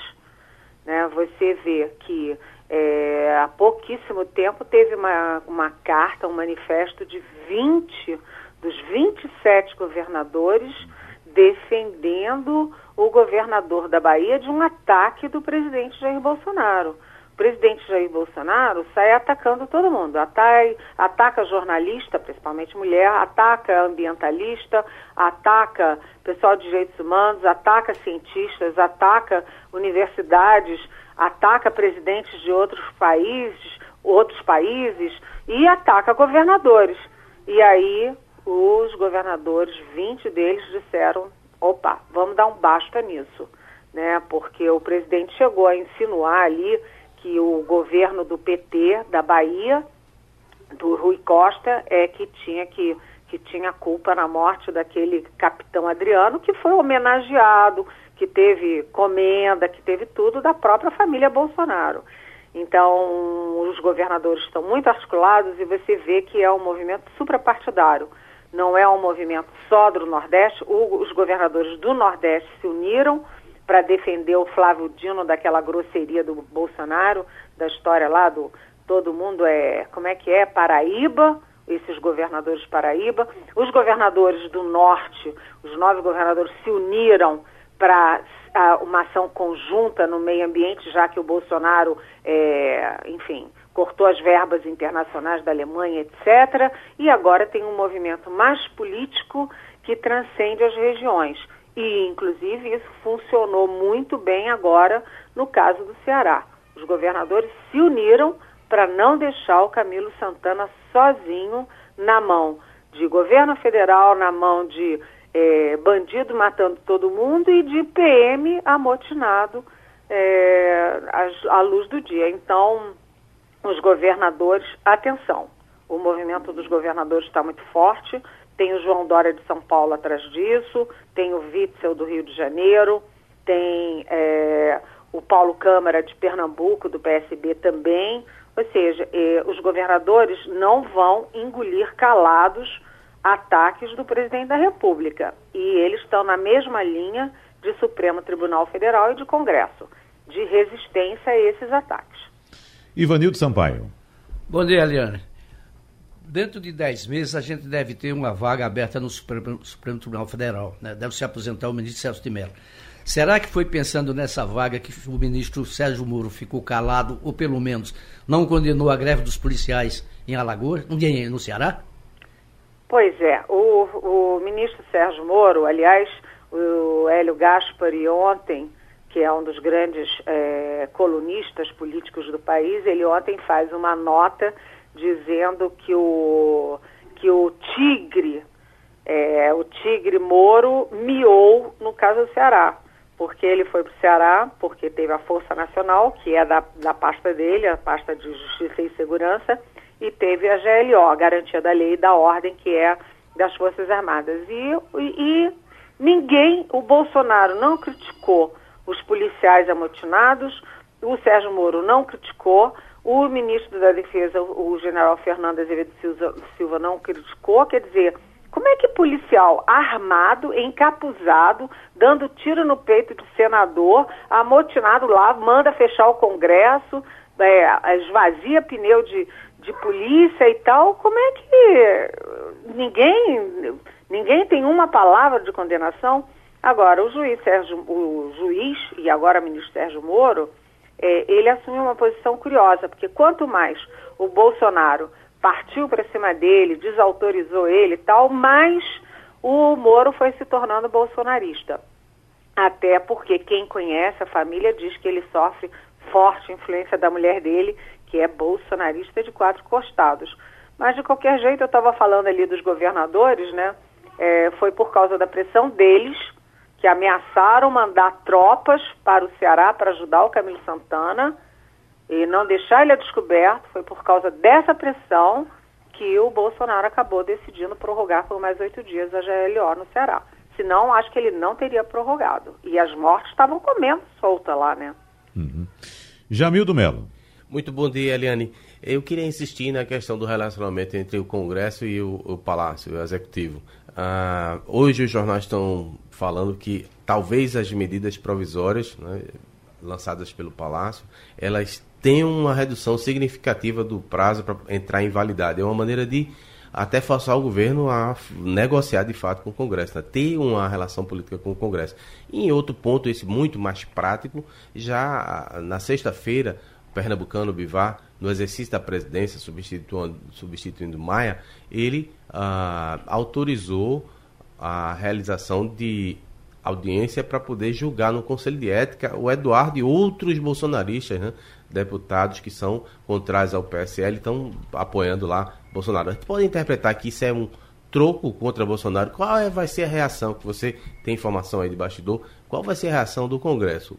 Né? Você vê que é, há pouquíssimo tempo teve uma, uma carta, um manifesto de 20 dos 27 governadores defendendo o governador da Bahia de um ataque do presidente Jair Bolsonaro presidente Jair Bolsonaro sai atacando todo mundo. Ataca, ataca jornalista, principalmente mulher, ataca ambientalista, ataca pessoal de direitos humanos, ataca cientistas, ataca universidades, ataca presidentes de outros países, outros países e ataca governadores. E aí os governadores, 20 deles disseram, opa, vamos dar um basta nisso, né? Porque o presidente chegou a insinuar ali que o governo do PT da Bahia, do Rui Costa, é que tinha que que tinha culpa na morte daquele capitão Adriano, que foi homenageado, que teve comenda, que teve tudo da própria família Bolsonaro. Então, os governadores estão muito articulados e você vê que é um movimento suprapartidário. Não é um movimento só do Nordeste. Os governadores do Nordeste se uniram para defender o Flávio Dino daquela grosseria do Bolsonaro, da história lá do, todo mundo é, como é que é, Paraíba, esses governadores Paraíba. Os governadores do norte, os nove governadores se uniram para uma ação conjunta no meio ambiente, já que o Bolsonaro, é, enfim, cortou as verbas internacionais da Alemanha, etc. E agora tem um movimento mais político que transcende as regiões. E, inclusive, isso funcionou muito bem agora no caso do Ceará. Os governadores se uniram para não deixar o Camilo Santana sozinho na mão de governo federal, na mão de é, bandido matando todo mundo e de PM amotinado é, à luz do dia. Então, os governadores, atenção, o movimento dos governadores está muito forte. Tem o João Dória de São Paulo atrás disso, tem o Witzel do Rio de Janeiro, tem é, o Paulo Câmara de Pernambuco, do PSB também. Ou seja, eh, os governadores não vão engolir calados ataques do presidente da República. E eles estão na mesma linha de Supremo Tribunal Federal e de Congresso, de resistência a esses ataques. Ivanildo Sampaio. Bom dia, Eliane. Dentro de 10 meses, a gente deve ter uma vaga aberta no Supremo, Supremo Tribunal Federal. Né? Deve se aposentar o ministro Celso de Mello. Será que foi pensando nessa vaga que o ministro Sérgio Moro ficou calado, ou pelo menos não condenou a greve dos policiais em Alagoas, no Ceará? Pois é, o, o ministro Sérgio Moro, aliás, o Hélio Gaspari ontem, que é um dos grandes é, colunistas políticos do país, ele ontem faz uma nota dizendo que o, que o tigre, é, o tigre Moro miou no caso do Ceará porque ele foi para o Ceará, porque teve a Força Nacional, que é da, da pasta dele, a pasta de Justiça e Segurança, e teve a GLO, a Garantia da Lei e da Ordem, que é das Forças Armadas. E, e, e ninguém, o Bolsonaro não criticou os policiais amotinados, o Sérgio Moro não criticou, o ministro da Defesa, o general Fernando Azevedo Silva, não criticou, quer dizer, como é que policial armado, encapuzado, dando tiro no peito de senador, amotinado lá, manda fechar o Congresso, é, esvazia pneu de, de polícia e tal, como é que ninguém, ninguém tem uma palavra de condenação? Agora, o juiz Sérgio, o juiz e agora o ministro Sérgio Moro, é, ele assumiu uma posição curiosa, porque quanto mais o Bolsonaro partiu para cima dele, desautorizou ele e tal, mas o Moro foi se tornando bolsonarista. Até porque quem conhece a família diz que ele sofre forte influência da mulher dele, que é bolsonarista de quatro costados. Mas de qualquer jeito, eu estava falando ali dos governadores, né? É, foi por causa da pressão deles que ameaçaram mandar tropas para o Ceará para ajudar o Camilo Santana e não deixar ele a descoberto, foi por causa dessa pressão que o Bolsonaro acabou decidindo prorrogar por mais oito dias a GLO no Ceará. Senão, acho que ele não teria prorrogado. E as mortes estavam comendo solta lá, né? Uhum. Jamil do Melo. Muito bom dia, Eliane. Eu queria insistir na questão do relacionamento entre o Congresso e o, o Palácio, o Executivo. Ah, hoje os jornais estão falando que talvez as medidas provisórias né, lançadas pelo Palácio, elas tem uma redução significativa do prazo para entrar em validade. É uma maneira de até forçar o governo a negociar de fato com o Congresso, né? ter uma relação política com o Congresso. E em outro ponto, esse muito mais prático, já na sexta-feira, pernambucano Bivar, no exercício da presidência, substituindo, substituindo Maia, ele ah, autorizou a realização de audiência para poder julgar no Conselho de Ética o Eduardo e outros bolsonaristas, né? deputados que são contrários ao PSL estão apoiando lá Bolsonaro. A gente pode interpretar que isso é um troco contra Bolsonaro. Qual é, vai ser a reação que você tem informação aí de bastidor? Qual vai ser a reação do Congresso?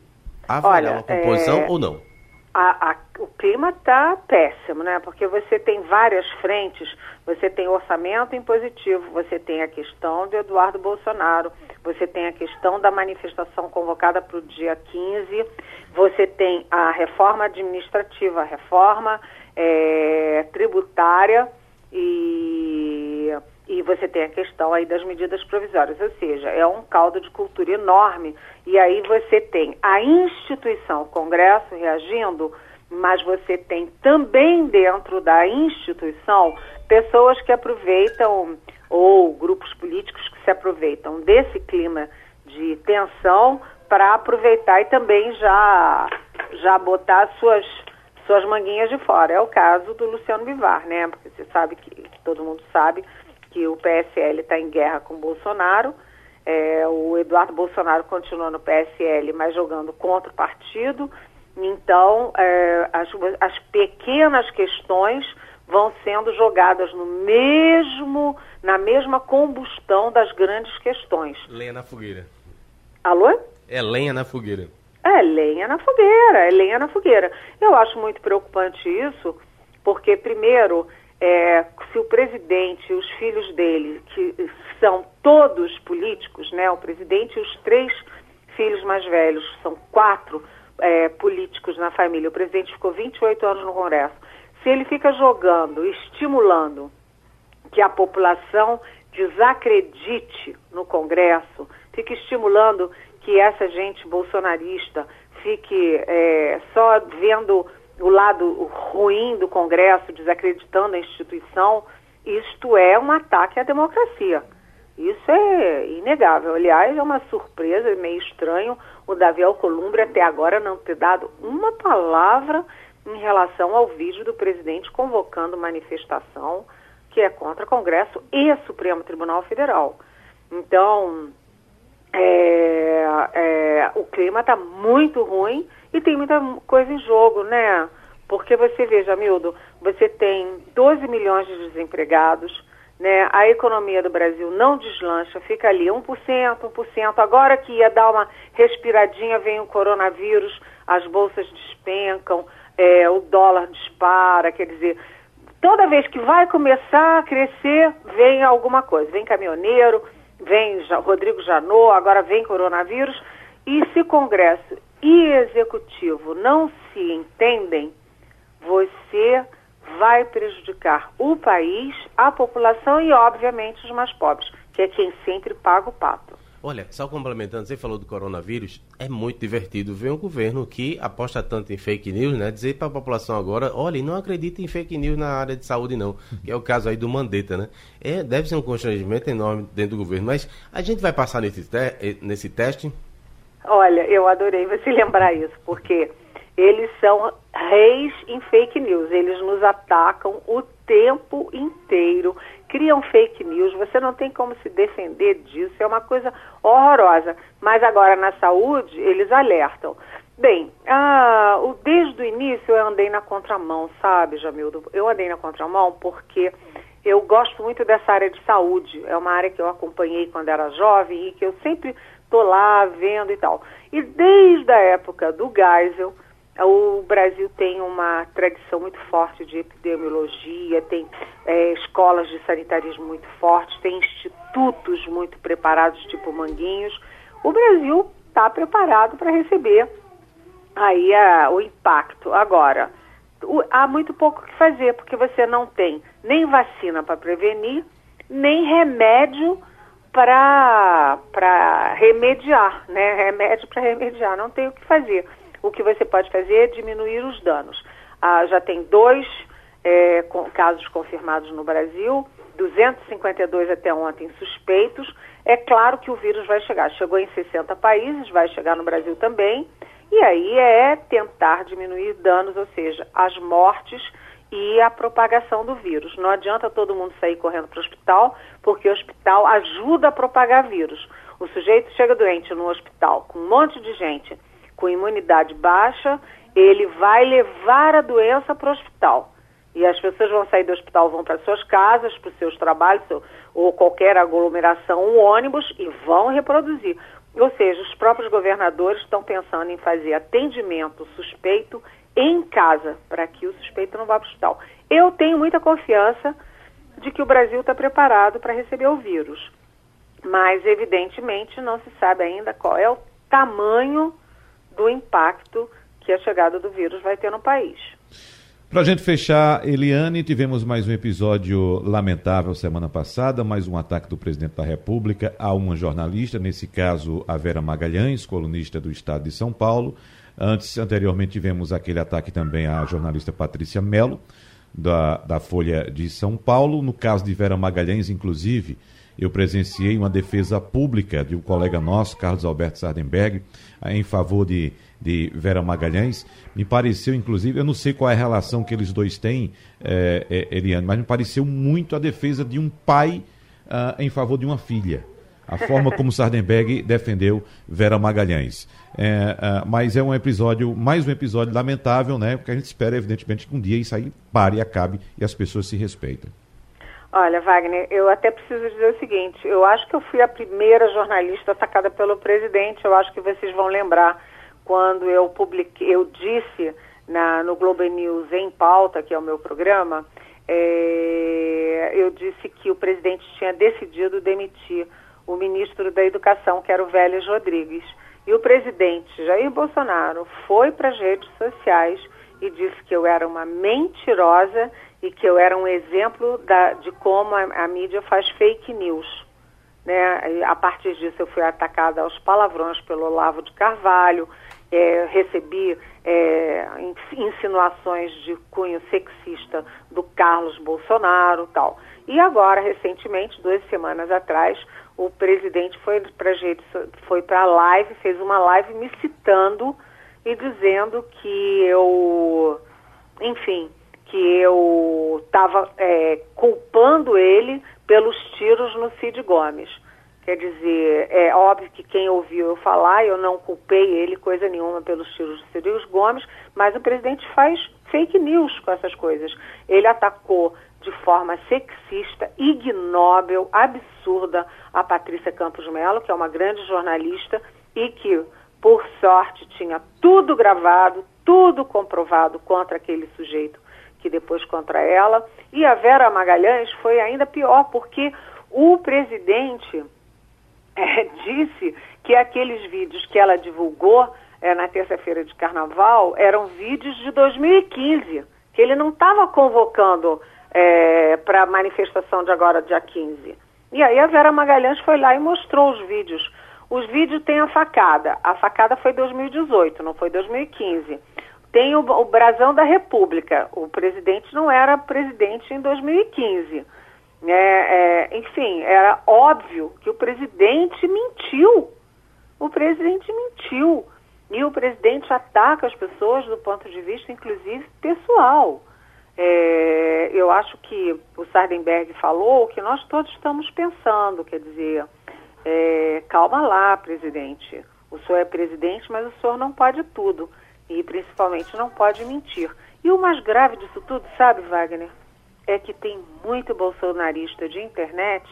Haverá uma composição é... ou não? A, a, o clima está péssimo, né? Porque você tem várias frentes, você tem orçamento impositivo, você tem a questão de Eduardo Bolsonaro, você tem a questão da manifestação convocada para o dia 15, você tem a reforma administrativa, a reforma é, tributária e, e você tem a questão aí das medidas provisórias, ou seja, é um caldo de cultura enorme e aí você tem a instituição, o Congresso reagindo mas você tem também dentro da instituição pessoas que aproveitam, ou grupos políticos que se aproveitam desse clima de tensão para aproveitar e também já, já botar suas, suas manguinhas de fora. É o caso do Luciano Bivar, né? Porque você sabe que, todo mundo sabe, que o PSL está em guerra com Bolsonaro. É, o Eduardo Bolsonaro continua no PSL, mas jogando contra o partido. Então, é, as, as pequenas questões vão sendo jogadas no mesmo, na mesma combustão das grandes questões. Lenha na fogueira. Alô? É lenha na fogueira. É lenha na fogueira, é lenha na fogueira. Eu acho muito preocupante isso, porque, primeiro, é, se o presidente e os filhos dele, que são todos políticos, né? O presidente e os três filhos mais velhos, são quatro é, políticos na família. O presidente ficou 28 anos no Congresso. Se ele fica jogando, estimulando que a população desacredite no Congresso, fica estimulando que essa gente bolsonarista fique é, só vendo o lado ruim do Congresso, desacreditando a instituição, isto é um ataque à democracia. Isso é inegável. Aliás, é uma surpresa, é meio estranho o Davi Alcolumbre até agora não ter dado uma palavra em relação ao vídeo do presidente convocando manifestação que é contra Congresso e Supremo Tribunal Federal. Então, é, é, o clima está muito ruim e tem muita coisa em jogo, né? Porque você veja, Mildo, você tem 12 milhões de desempregados, né? A economia do Brasil não deslancha, fica ali 1%, 1%. Agora que ia dar uma respiradinha, vem o coronavírus, as bolsas despencam, é, o dólar dispara, quer dizer, toda vez que vai começar a crescer, vem alguma coisa. Vem caminhoneiro, vem Rodrigo Janot, agora vem coronavírus. E se Congresso e Executivo não se entendem, você vai prejudicar o país, a população e, obviamente, os mais pobres, que é quem sempre paga o pato. Olha, só complementando, você falou do coronavírus, é muito divertido ver um governo que aposta tanto em fake news, né? Dizer para a população agora, olha, não acredita em fake news na área de saúde não, que é o caso aí do Mandetta, né? É, deve ser um constrangimento enorme dentro do governo, mas a gente vai passar nesse, te eh, nesse teste? Olha, eu adorei você lembrar isso, porque eles são reis em fake news. Eles nos atacam o tempo inteiro, criam fake news. Você não tem como se defender disso. É uma coisa horrorosa. Mas agora na saúde eles alertam. Bem, ah, o, desde o início eu andei na contramão, sabe, Jamildo? Eu andei na contramão porque eu gosto muito dessa área de saúde. É uma área que eu acompanhei quando era jovem e que eu sempre estou lá vendo e tal. E desde a época do Geisel, o Brasil tem uma tradição muito forte de epidemiologia, tem é, escolas de sanitarismo muito fortes, tem institutos muito preparados, tipo Manguinhos. O Brasil está preparado para receber aí a, o impacto. Agora, o, há muito pouco que fazer, porque você não tem nem vacina para prevenir, nem remédio para remediar, né? Remédio para remediar, não tem o que fazer o que você pode fazer é diminuir os danos. Ah, já tem dois é, com, casos confirmados no Brasil, 252 até ontem suspeitos. É claro que o vírus vai chegar. Chegou em 60 países, vai chegar no Brasil também. E aí é tentar diminuir danos, ou seja, as mortes e a propagação do vírus. Não adianta todo mundo sair correndo para o hospital, porque o hospital ajuda a propagar vírus. O sujeito chega doente no hospital com um monte de gente com imunidade baixa, ele vai levar a doença para o hospital. E as pessoas vão sair do hospital, vão para suas casas, para os seus trabalhos, ou qualquer aglomeração, um ônibus, e vão reproduzir. Ou seja, os próprios governadores estão pensando em fazer atendimento suspeito em casa, para que o suspeito não vá para o hospital. Eu tenho muita confiança de que o Brasil está preparado para receber o vírus. Mas, evidentemente, não se sabe ainda qual é o tamanho do impacto que a chegada do vírus vai ter no país. Para a gente fechar, Eliane, tivemos mais um episódio lamentável semana passada, mais um ataque do presidente da República a uma jornalista, nesse caso a Vera Magalhães, colunista do Estado de São Paulo. Antes, anteriormente, tivemos aquele ataque também à jornalista Patrícia Mello, da, da Folha de São Paulo. No caso de Vera Magalhães, inclusive, eu presenciei uma defesa pública de um colega nosso, Carlos Alberto Sardenberg, em favor de, de Vera Magalhães. Me pareceu, inclusive, eu não sei qual é a relação que eles dois têm, é, é, Eliane, mas me pareceu muito a defesa de um pai uh, em favor de uma filha. A forma como Sardenberg defendeu Vera Magalhães. É, uh, mas é um episódio, mais um episódio lamentável, né? Porque a gente espera, evidentemente, que um dia isso aí pare e acabe e as pessoas se respeitem. Olha, Wagner, eu até preciso dizer o seguinte: eu acho que eu fui a primeira jornalista atacada pelo presidente. Eu acho que vocês vão lembrar quando eu publiquei, eu disse na, no Globo News em pauta, que é o meu programa, é, eu disse que o presidente tinha decidido demitir o ministro da Educação, que era o Vélez Rodrigues. E o presidente Jair Bolsonaro foi para as redes sociais e disse que eu era uma mentirosa e que eu era um exemplo da, de como a, a, mídia faz fake news. Né? A partir disso eu fui atacada aos palavrões pelo Olavo de Carvalho, é, recebi é, insinuações de cunho sexista do Carlos Bolsonaro tal. E agora, recentemente, duas semanas atrás, o presidente foi para a live, fez uma live me citando e dizendo que eu, enfim, que eu estava é, culpando ele pelos tiros no Cid Gomes. Quer dizer, é óbvio que quem ouviu eu falar, eu não culpei ele coisa nenhuma pelos tiros do Cid Gomes, mas o presidente faz fake news com essas coisas. Ele atacou de forma sexista, ignóbil, absurda a Patrícia Campos Melo, que é uma grande jornalista e que, por sorte, tinha tudo gravado, tudo comprovado contra aquele sujeito que depois contra ela. E a Vera Magalhães foi ainda pior, porque o presidente é, disse que aqueles vídeos que ela divulgou é, na terça-feira de carnaval eram vídeos de 2015, que ele não estava convocando é, para a manifestação de agora, dia 15. E aí a Vera Magalhães foi lá e mostrou os vídeos. Os vídeos têm a facada. A facada foi 2018, não foi 2015. Tem o, o brasão da República. O presidente não era presidente em 2015. É, é, enfim, era óbvio que o presidente mentiu. O presidente mentiu. E o presidente ataca as pessoas do ponto de vista, inclusive, pessoal. É, eu acho que o Sardenberg falou que nós todos estamos pensando, quer dizer, é, calma lá, presidente. O senhor é presidente, mas o senhor não pode tudo. E principalmente não pode mentir. E o mais grave disso tudo, sabe, Wagner? É que tem muito bolsonarista de internet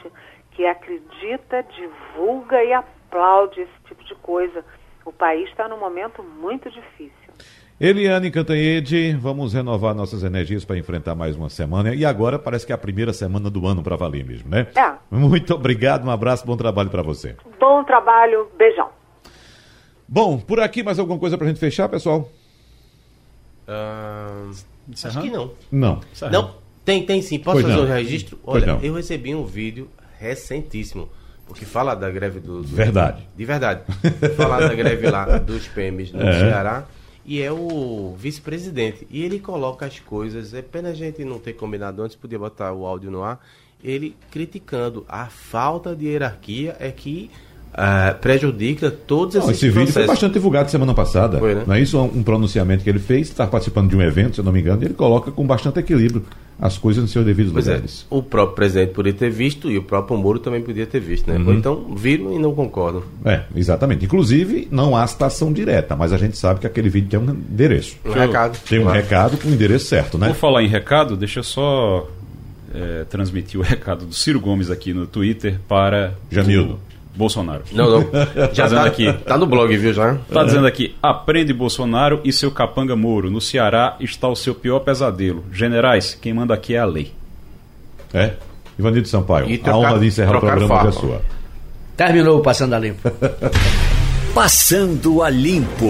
que acredita, divulga e aplaude esse tipo de coisa. O país está num momento muito difícil. Eliane Cantanhede, vamos renovar nossas energias para enfrentar mais uma semana. E agora parece que é a primeira semana do ano para valer mesmo, né? É. Muito obrigado, um abraço, bom trabalho para você. Bom trabalho, beijão. Bom, por aqui mais alguma coisa para a gente fechar, pessoal? Uh, acho que não. Não. Não, tem, tem sim. Posso pois fazer não. um registro? Olha, eu recebi um vídeo recentíssimo porque fala da greve do. do verdade. De verdade. Falar da greve lá dos PMs no é. Ceará e é o vice-presidente. E ele coloca as coisas, é pena a gente não ter combinado antes, podia botar o áudio no ar, ele criticando a falta de hierarquia é que uh, prejudica todos não, esses Esse vídeo foi bastante divulgado semana passada. Foi, né? Não é isso? Um pronunciamento que ele fez, está participando de um evento, se eu não me engano, e ele coloca com bastante equilíbrio as coisas nos seus devidos pois é, lugares. É, o próprio presidente poderia ter visto e o próprio Moro também podia ter visto, né? Uhum. Então viram e não concordam. É, exatamente. Inclusive, não há citação direta, mas a gente sabe que aquele vídeo tem um endereço. Um recado. Tem um claro. recado com o endereço certo, né? Por falar em recado, deixa eu só é, transmitir o recado do Ciro Gomes aqui no Twitter para. Jamildo. Bolsonaro. Não, não. Já tá, aqui. Tá no blog, viu, já? Tá dizendo aqui, aprende Bolsonaro e seu capanga Moro. No Ceará está o seu pior pesadelo. Generais, quem manda aqui é a lei. É? Ivanildo Sampaio, trocar, a honra de encerrar o programa farpa. é sua. Terminou o Passando a Limpo. Passando a Limpo.